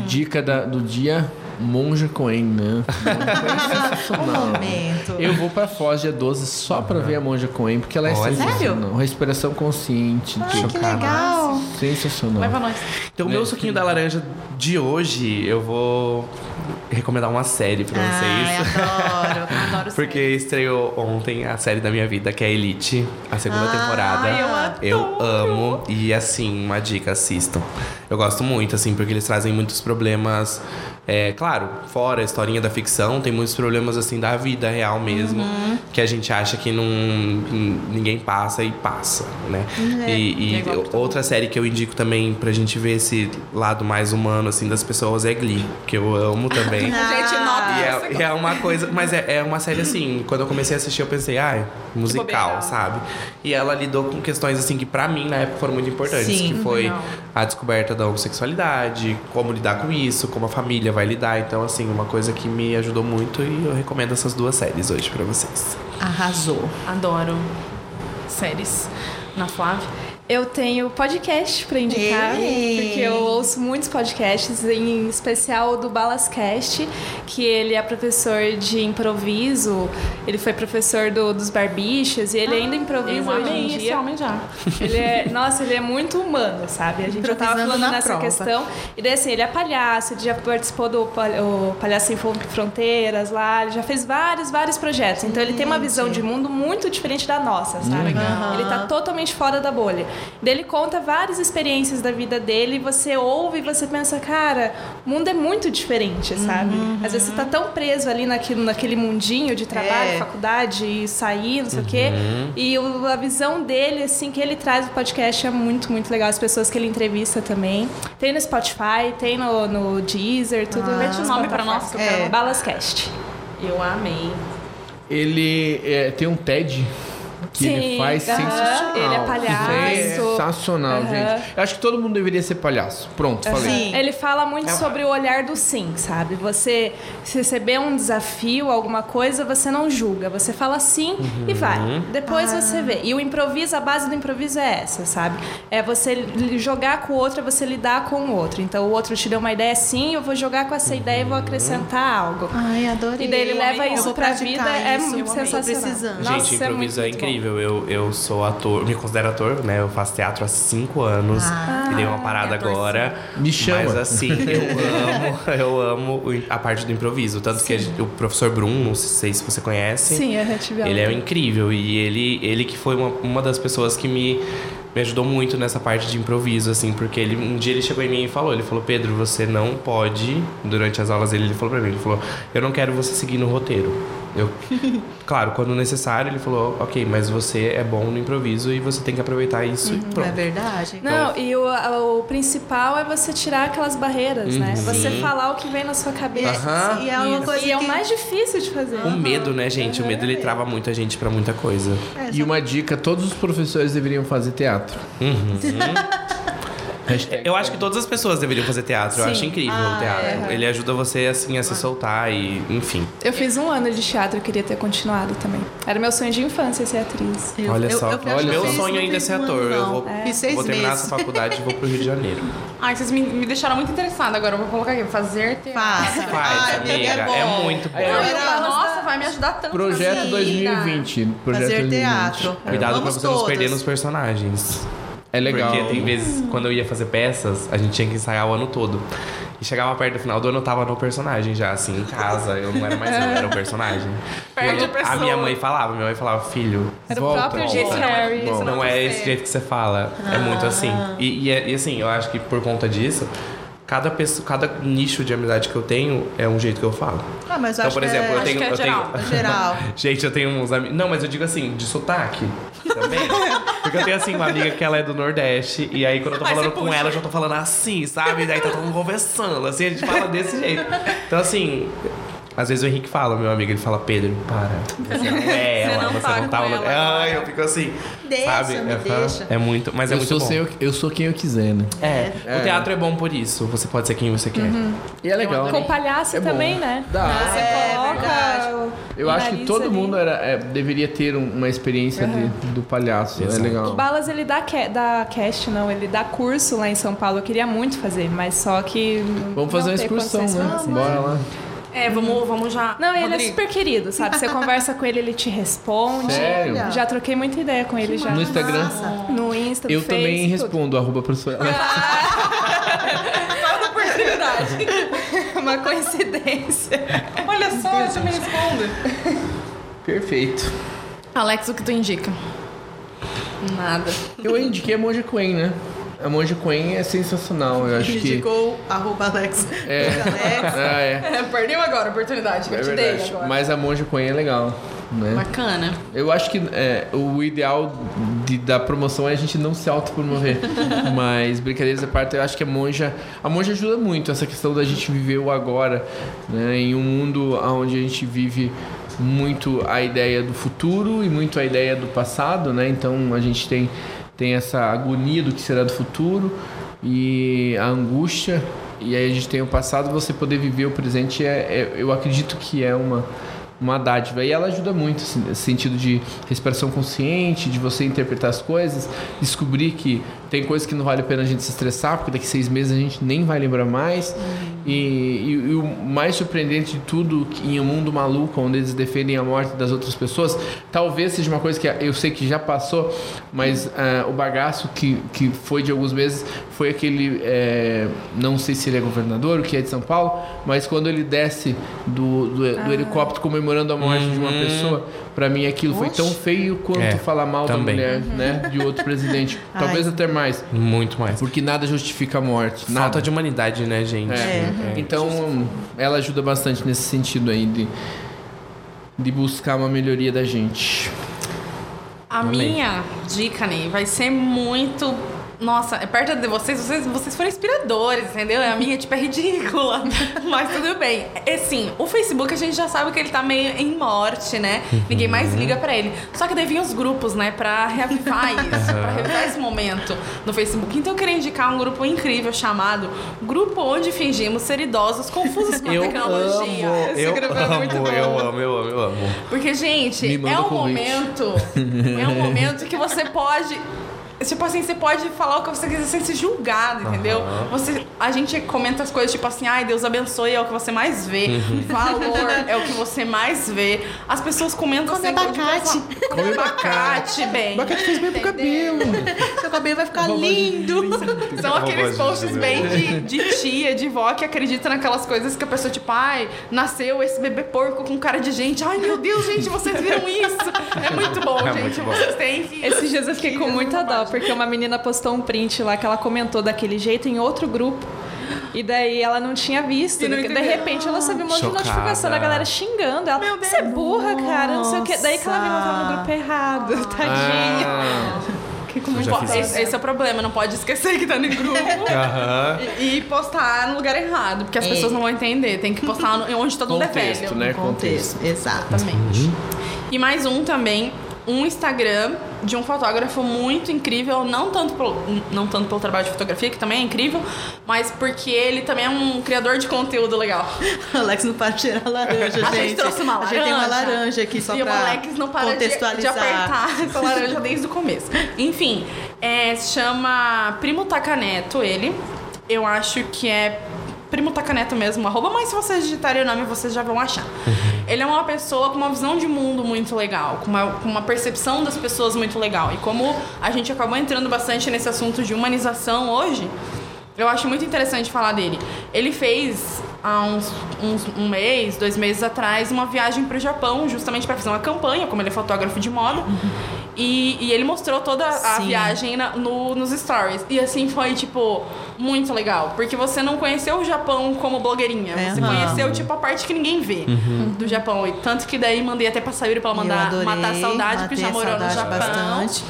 Dica da- do dia, Monja Coen, né? Monja Coen é Um. Eu vou pra Foz dia 12 só pra ver a Monja Coen, porque ela é Olha. sensacional. Respiração consciente. Ai, que chocada. legal. Sensacional. Leva nós. Então, o meu suquinho da laranja de hoje, eu vou recomendar uma série pra Ai, vocês. adoro. Adoro Porque estreou ontem a série da minha vida, que é Elite, a segunda Ah, temporada. eu. Eu amo. E assim, uma dica, assistam. Eu gosto muito, assim, porque eles trazem muitos problemas. É, claro, fora a historinha da ficção, tem muitos problemas assim da vida real mesmo. Uhum. Que a gente acha que não, ninguém passa e passa, né? É, e e outra série que eu indico também pra gente ver esse lado mais humano, assim, das pessoas é Glee, que eu amo também. A gente nota E é, é uma coisa, mas é, é uma série assim, quando eu comecei a assistir eu pensei, ai, musical, bobeira. sabe? E ela lidou com questões assim que pra mim na época foram muito importantes, Sim. que foi Legal. a descoberta da homossexualidade, como lidar com isso, como a família vai lidar, então assim, uma coisa que me ajudou muito e eu recomendo essas duas séries hoje pra vocês. Arrasou. Adoro séries. Na Flávia. Eu tenho podcast pra indicar, Ei. porque eu ouço muitos podcasts, em especial o do Balascast, que ele é professor de improviso, ele foi professor do- dos barbichas e ele ainda improvisa Eu hoje em amei esse dia. homem já. Ele é, nossa, ele é muito humano, sabe? A gente já tava falando nessa prova. questão. E daí, assim, ele é palhaço, ele já participou do Palhaço Sem Fron- Fronteiras lá, ele já fez vários, vários projetos. Então, ele tem uma visão de mundo muito diferente da nossa, sabe? Legal. Ele tá totalmente fora da bolha. Daí ele conta várias experiências da vida dele, e você ouve e você pensa, cara, o mundo é muito diferente, sabe? Às vezes você tá tão preso ali naquilo, naquele mundinho de trabalho, É. faculdade e sair, não sei o quê. E o- a visão dele, assim, que ele traz no podcast é muito, muito legal. As pessoas que ele entrevista também. Tem no Spotify, tem no, no Deezer, tudo. Repete o nome pra nós que. É. Balascast. Eu amei. Ele é, tem um TED que ele Sim, faz aham, sensacional. ele é palhaço. Sensacional, Aham. gente. Eu acho que todo mundo deveria ser palhaço. Pronto, falei. Sim. Ele fala muito sobre o olhar do sim, sabe? Você receber um desafio, alguma coisa, você não julga. Você fala sim e vai. Depois você vê. E o improviso, a base do improviso é essa, sabe? É você jogar com o outro, é você lidar com o outro. Então o outro te deu uma ideia sim, eu vou jogar com essa ideia e vou acrescentar algo. Ai, adorei. E daí ele leva Eu isso pra vida, é isso. muito Eu amei. sensacional. Nossa, Gente, é improviso é, muito bom. Incrível. Eu, eu sou ator, me considero ator, né? Eu faço teatro há cinco anos. Ah. e dei uma parada agora. Me chama. Mas assim, eu amo, eu amo a parte do improviso. Tanto que a gente- o professor Brum, não sei se você conhece. Sim, eu já tive Ele é incrível e ele, ele que foi uma, uma das pessoas que me, me ajudou muito nessa parte de improviso, assim, porque ele, um dia ele chegou em mim e falou, ele falou, Pedro, você não pode, durante as aulas dele, ele falou pra mim, ele falou, eu não quero você seguir no roteiro. Eu, claro, quando necessário, ele falou, ok, mas você é bom no improviso e você tem que aproveitar isso e Não é pronto. verdade? Não, e o, o principal é você tirar aquelas barreiras, né? Uhum. Você Sim. falar o que vem na sua cabeça. Aham. E é uma coisa E é o que- mais difícil de fazer. O medo, né, gente? O medo, ele trava muito a gente pra muita coisa. É, E uma dica, todos os professores deveriam fazer teatro. Hashtag Eu acho que todas as pessoas deveriam fazer teatro. Eu Sim. acho incrível Ah, o teatro. é. Ele ajuda você, assim, a se soltar e, enfim. Eu fiz um ano de teatro, eu queria ter continuado também. Era meu sonho de infância ser atriz. Eu- Olha eu- só, eu olha, eu meu sonho não ainda é ser um ator. ano, eu não. vou, seis vou terminar essa faculdade e vou pro Rio de Janeiro. Ai, vocês me, me deixaram muito interessada agora. Eu vou colocar aqui. Fazer teatro. Faça. Faz, Ai, amiga. é, bom. É muito bom. É, Não, eu- eu- nossa, vai me ajudar tanto. Projeto na vida. 2020. Projeto Fazer 2020. teatro. Cuidado Vamos pra você não se todos. perder nos personagens. É legal. Porque tem vezes, quando eu ia fazer peças, a gente tinha que ensaiar o ano todo. E chegava perto do final do ano, eu tava no personagem já, assim, em casa. Eu não era mais eu, era o personagem. Perde E a. A minha mãe falava, minha mãe falava, filho. Era o Volta, próprio volta. Jason Harry. Bom. Não é esse jeito que você fala. É muito assim. E, e, é- e assim, eu acho que por conta disso, cada pessoa, cada nicho de amizade que eu tenho é um jeito que eu falo. Ah, mas eu Então, acho por exemplo, que é, eu tenho. que é eu tenho- geral. é geral. Gente, eu tenho uns amigos. Não, mas eu digo assim, de sotaque também. Porque eu tenho assim uma amiga que ela é do Nordeste. E aí quando eu tô falando você com puxa. ela, eu já tô falando assim, sabe? Daí tá todo mundo conversando, assim, a gente fala desse jeito. Então, assim. Às vezes o Henrique fala, meu amigo, ele fala, Pedro, para. Você não é Você ela, não você não tá falando. ela. Ai, eu fico assim. Deixa, sabe? me Aham. deixa. É muito, mas é eu, muito sou bom. eu, eu sou quem eu quiser, né? É, É. o teatro é bom por isso. Você pode ser quem você quer. E é legal. Com palhaço É bom. também, né? Dá. Você É, coloca. Eu acho que todo ali. mundo era, é, deveria ter um- uma experiência de- do palhaço. Exato. É legal. O Balas, ele dá, dá cast, não, ele dá curso lá em São Paulo. Eu queria muito fazer, mas só que. Vamos fazer uma excursão, né? Bora lá. É, vamos, vamos já. Não, ele é Rodrigo, super querido, sabe? Você conversa com ele, ele te responde. Sério? Já troquei muita ideia com ele já. No Instagram. No Insta, no Eu Face, também respondo, arroba professor. Uma coincidência. Olha só, eu também respondo. Perfeito. Alex, o que tu indica? Nada. Eu indiquei a Monja Queen, né? A Monja Queen é sensacional. Eu acho que. Indicou arroba Alex. É. Alex. Ah, é. É, perdeu agora a oportunidade que É eu te dei verdade. agora. Mas a Monja Queen é legal. Né? Bacana. Eu acho que é, o ideal de, da promoção é a gente não se autopromover. Mas, brincadeiras à parte, eu acho que a monja. A monja ajuda muito essa questão da gente viver o agora, né? Em um mundo onde a gente vive muito a ideia do futuro e muito a ideia do passado, né? Então a gente tem, tem essa agonia do que será do futuro e a angústia. E aí a gente tem o passado, você poder viver o presente, é, é eu acredito que é uma uma dádiva. E ela ajuda muito, assim, nesse sentido de respiração consciente, de você interpretar as coisas, descobrir que tem coisas que não vale a pena a gente se estressar, porque daqui seis meses a gente nem vai lembrar mais. E, e, e, o mais surpreendente de tudo, em um mundo maluco, onde eles defendem a morte das outras pessoas, talvez seja uma coisa que eu sei que já passou, mas uh, o bagaço que, que foi de alguns meses foi aquele, é, não sei se ele é governador, o que é de São Paulo, mas quando ele desce do, do, do ah. helicóptero comemorando a morte uhum. de uma uhum. pessoa, para mim aquilo Oxe. foi tão feio quanto é, falar mal também. da mulher, uhum. né, de outro presidente. Talvez Ai. até mais. Muito mais. Porque nada justifica a morte. Nada. Falta de humanidade, né, gente? É. É. Então, ela ajuda bastante nesse sentido aí de, de buscar uma melhoria da gente. A Amém. minha dica, Ney, vai ser muito nossa, é perto de vocês, vocês, vocês foram inspiradores, entendeu? A minha, tipo, é ridícula. Mas tudo bem. É sim, o Facebook a gente já sabe que ele tá meio em morte, né? Ninguém mais liga pra ele. Só que daí vinha os grupos, né? Pra reavivar isso, pra reavivar esse momento no Facebook. Então eu queria indicar um grupo incrível chamado Grupo Onde Fingimos Ser Idosos Confusos com a eu Tecnologia. Amo, esse eu grupo amo, é muito bom. Eu amo, eu amo, eu amo. Porque, gente, é um momento. É um momento que você pode Tipo assim, você pode falar o que você quiser sem ser julgado, entendeu? Uhum. Você, a gente comenta as coisas tipo assim, ai, Deus abençoe é o que você mais vê. Uhum. Valor é o que você mais vê. As pessoas comentam Come assim, abacate. Come abacate, bem. Abacate faz bem pro cabelo. Seu cabelo vai ficar lindo. São aqueles posts bem de, de tia, de vó que acredita naquelas coisas que a pessoa, tipo, ai, nasceu esse bebê porco com cara de gente. Ai, meu Deus, gente, vocês viram isso? É muito bom, é gente. Muito bom. Vocês têm que. Esses dias eu fiquei com muita dó porque uma menina postou um print lá que ela comentou daquele jeito em outro grupo. E daí ela não tinha visto. Não de repente ela recebeu um monte Chocada. de notificação da galera xingando ela. Meu Deus. Você é burra, cara, não sei o quê. Daí que ela viu que tava no grupo errado. Tadinha. Ah. Esse, esse, é o problema, não pode esquecer que tá no grupo e, e, postar no lugar errado, porque as é. pessoas não vão entender. Tem que postar no, onde todo mundo é velho. Né? Contexto, contexto. Exatamente. Uhum. E mais um também, um Instagram de um fotógrafo muito incrível, não tanto, pelo, não tanto pelo trabalho de fotografia, que também é incrível, mas porque ele também é um criador de conteúdo legal. Alex não para de tirar laranja, gente. A gente trouxe uma laranja. A gente tem uma laranja aqui só e pra o Alex não para contextualizar. De, de apertar essa laranja desde o começo. Enfim, é, se chama Primo Tacaneto, ele. Eu acho que é Primo Tacaneto mesmo, arroba, mas se vocês digitarem o nome, vocês já vão achar. Ele é uma pessoa com uma visão de mundo muito legal, com uma, com uma percepção das pessoas muito legal. E como a gente acabou entrando bastante nesse assunto de humanização hoje, eu acho muito interessante falar dele. Ele fez há uns, uns, um mês, dois meses atrás, uma viagem para o Japão, justamente para fazer uma campanha, como ele é fotógrafo de moda. Uhum. E, e ele mostrou toda a Sim. viagem na, no, nos stories. E assim foi, tipo, muito legal. Porque você não conheceu o Japão como blogueirinha. É, você conheceu, tipo, a parte que ninguém vê uhum. do Japão. E tanto que daí mandei até pra Sayuri pra ela mandar adorei, matar a saudade, porque já morou no Japão. Bastante.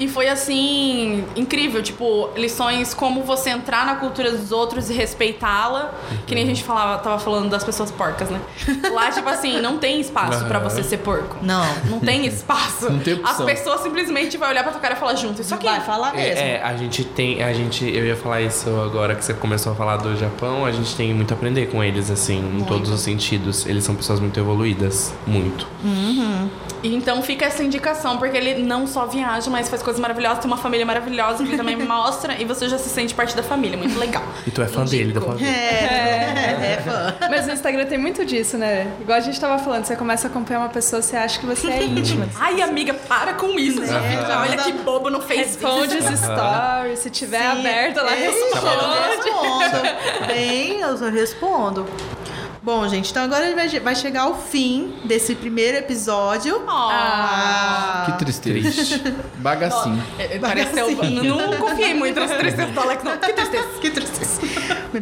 E foi assim, incrível, tipo, lições como você entrar na cultura dos outros e respeitá-la. Que nem a gente falava, tava falando das pessoas porcas, né? Lá, tipo assim, não tem espaço uhum. para você ser porco. Não. Não tem espaço. Não tem opção. As pessoas simplesmente vão olhar pra tua cara e falar junto. Isso aqui. Vai falar mesmo. É, é, a gente tem. A gente. Eu ia falar isso agora que você começou a falar do Japão. A gente tem muito a aprender com eles, assim, muito. em todos os sentidos. Eles são pessoas muito evoluídas. Muito. Uhum. Então fica essa indicação, porque ele não só viaja, mas faz coisas maravilhosas, tem uma família maravilhosa que ele também mostra e você já se sente parte da família. Muito legal. E tu é fã Indico. dele, da família. É, é, é fã. Mas no Instagram tem muito disso, né? Igual a gente tava falando, você começa a acompanhar uma pessoa, você acha que você é íntima. Ai, amiga, para com isso. Fica, olha que bobo no Facebook. Responde os stories, se tiver Sim, aberto lá, responde. Eu respondo. Bem, eu respondo. Bom, gente, então agora vai, vai chegar ao fim desse primeiro episódio. Ah. Que tristeza. Bagacinho. É, Pareceu. Não confiei muito nessa tristeza do Alex, não. Que tristeza. Que tristeza.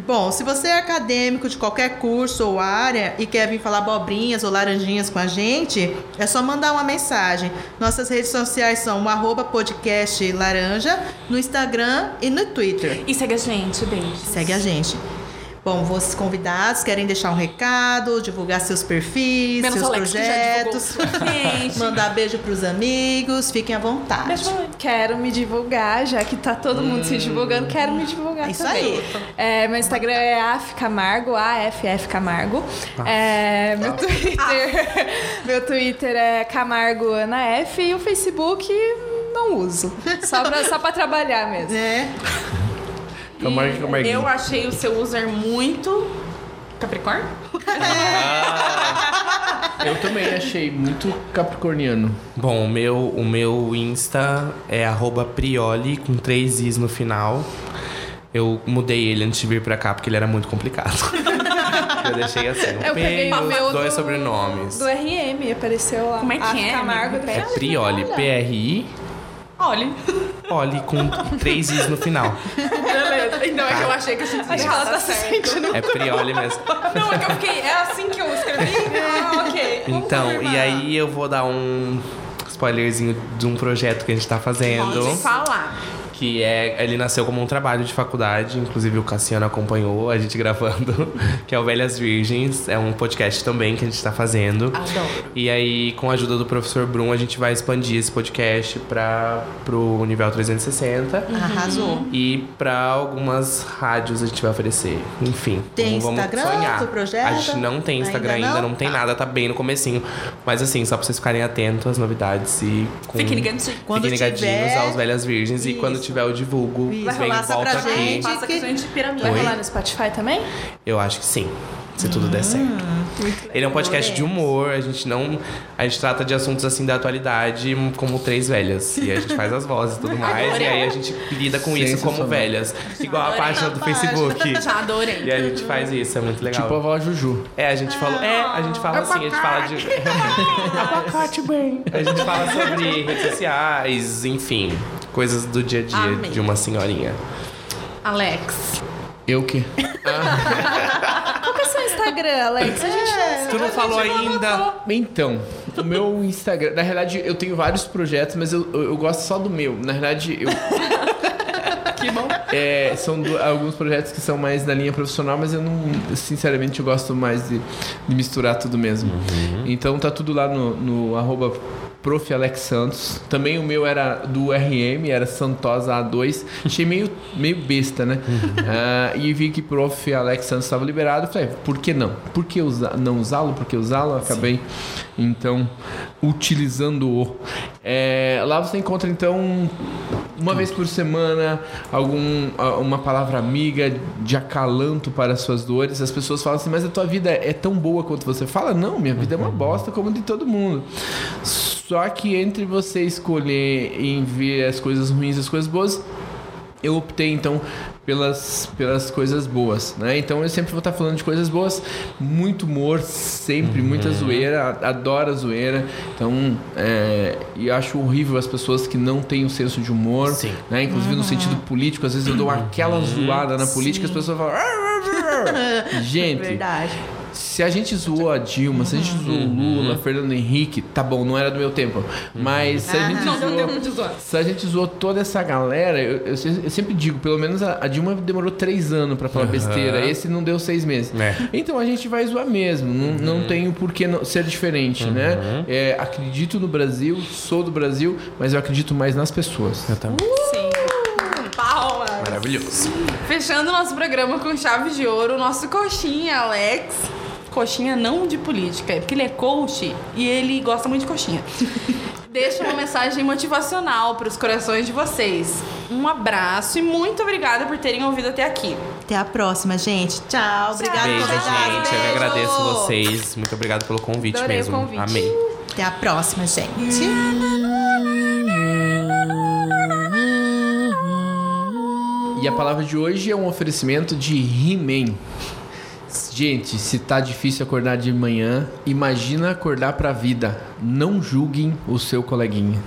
Bom, se você é acadêmico de qualquer curso ou área e quer vir falar abobrinhas ou laranjinhas com a gente, é só mandar uma mensagem. Nossas redes sociais são o arroba podcast laranja no Instagram e no Twitter. E segue a gente, beijo. Segue a gente. Bom, vocês convidados querem deixar um recado, divulgar seus perfis, Menos seus Alex, que já divulgou. projetos, mandar beijo pros amigos, fiquem à vontade. Quero me divulgar, já que tá todo mundo se divulgando, quero me divulgar É isso também. aí. É, meu Instagram é AF Camargo, AFF Camargo. É, meu Twitter, meu Twitter é Camargo Ana F e o Facebook não uso. Só pra trabalhar mesmo. É. Camargo, Camarguinho. Eu achei o seu user muito. Capricórnio? Eu também achei muito capricorniano. Bom, o meu, o meu Insta é arroba Prioli, com três Is no final. Eu mudei ele antes de vir pra cá, porque ele era muito complicado. Eu deixei assim, um Eu peguei P, o meu dois do- sobrenomes. Do RM, apareceu lá. Como é que é, Camargo. amigo? É Prioli, P-R-I, Olha. Oli, com três Is no final. Beleza. Então é que eu achei que a gente Acho que ela tá se sentindo. É Prioli mesmo. Não, é que eu fiquei. É assim que eu escrevi? Ah, ok. Então, e aí eu vou dar um spoilerzinho de um projeto que a gente tá fazendo. Pode falar. Que é. Ele nasceu como um trabalho de faculdade, inclusive o Cassiano acompanhou a gente gravando, que é o Velhas Virgens. É um podcast também que a gente tá fazendo. Adoro. E aí, com a ajuda do professor Brum, a gente vai expandir esse podcast para pro nível 360. Arrasou. E para algumas rádios a gente vai oferecer. Enfim, Tem vamos, Instagram sonhar. projeto? A gente não tem Instagram Ainda ainda, não? não, tem Tá. nada, tá bem no comecinho. Mas assim, só pra vocês ficarem atentos às novidades e com... Fiquem ligadinhos. Quando Fiquem ligadinhos tiver- aos Velhas Virgens e quando Isso. Tiver eu divulgo. Isso. Vem, Vai rolar só volta pra aqui. gente. Faça que- questão de piramide. Vai Oi? rolar no Spotify também? Eu acho que sim. Se tudo Hum, der certo. Ele é um podcast de humor, a gente não. A gente trata de assuntos assim da atualidade como três velhas. E a gente faz as vozes e tudo mais. e aí a gente lida com isso como velhas. Igual a Adorei. página do Facebook. Já adorei. E a gente faz isso, é muito legal. Tipo a vó Juju. É, a gente falou. É, a gente fala assim, a gente fala de. Abacate bem. A gente fala sobre redes sociais, enfim, coisas do dia a dia Amém. de uma senhorinha. Alex. Eu que? Qual que é o seu Instagram, Alex? A gente Tu não falou ainda. Então, o meu Instagram. Na realidade, eu tenho vários projetos, mas eu, eu, eu gosto só do meu. Na realidade, eu. Que bom. É, são do- alguns projetos que são mais na linha profissional, mas eu não. Sinceramente, eu gosto mais de, de misturar tudo mesmo. Então tá tudo lá no, no arroba Prof. Alex Santos. Também o meu era do RM, era Santosa A2. Achei meio, meio besta, né? Ah, e vi que Prof. Alex Santos estava liberado. Falei, por que não? Por que usa, não usá-lo? Por que usá-lo? Acabei, então, utilizando-o. É, lá você encontra, então, uma vez por semana, algum, uma palavra amiga de acalanto para as suas dores. As pessoas falam assim, mas a tua vida é tão boa quanto você fala? Não, minha vida é uma bosta como de todo mundo. Só que entre você escolher em ver as coisas ruins e as coisas boas, eu optei então pelas, pelas coisas boas, né? Então eu sempre vou estar falando de coisas boas, muito humor, sempre, muita zoeira, adoro a zoeira. Então, é, e acho horrível as pessoas que não têm o senso de humor, Sim. né? Inclusive no sentido político, às vezes eu dou aquela zoada na política, as pessoas falam. Gente, Verdade. Se a gente zoou a Dilma, se a gente zoou o Lula, Fernando Henrique, tá bom, não era do meu tempo. Mas se a gente Não deu zoou. tempo de zoar. Se a gente zoou toda essa galera, eu, eu eu sempre digo, pelo menos a, a Dilma demorou três anos pra falar besteira, esse não deu seis meses. É. Então a gente vai zoar mesmo, não, não tem por que não- ser diferente, né? É, acredito no Brasil, sou do Brasil, mas eu acredito mais nas pessoas. Eu também. Sim. Palmas. Maravilhoso. Fechando nosso programa com chave de ouro, nosso coxinha, Alex. Coxinha não de política, é porque ele é coach e ele gosta muito de coxinha. Deixa uma mensagem motivacional para os corações de vocês. Um abraço e muito obrigada por terem ouvido até aqui. Até a próxima, gente. Tchau. Obrigada, Beijo, convidado. gente. Eu que Beijo. agradeço vocês. Muito obrigado pelo convite Adorei o mesmo. convite. Amei. Até a próxima, gente. E a palavra de hoje é um oferecimento de He-Man. Gente, se tá difícil acordar de manhã, imagina acordar pra vida. Não julguem o seu coleguinha.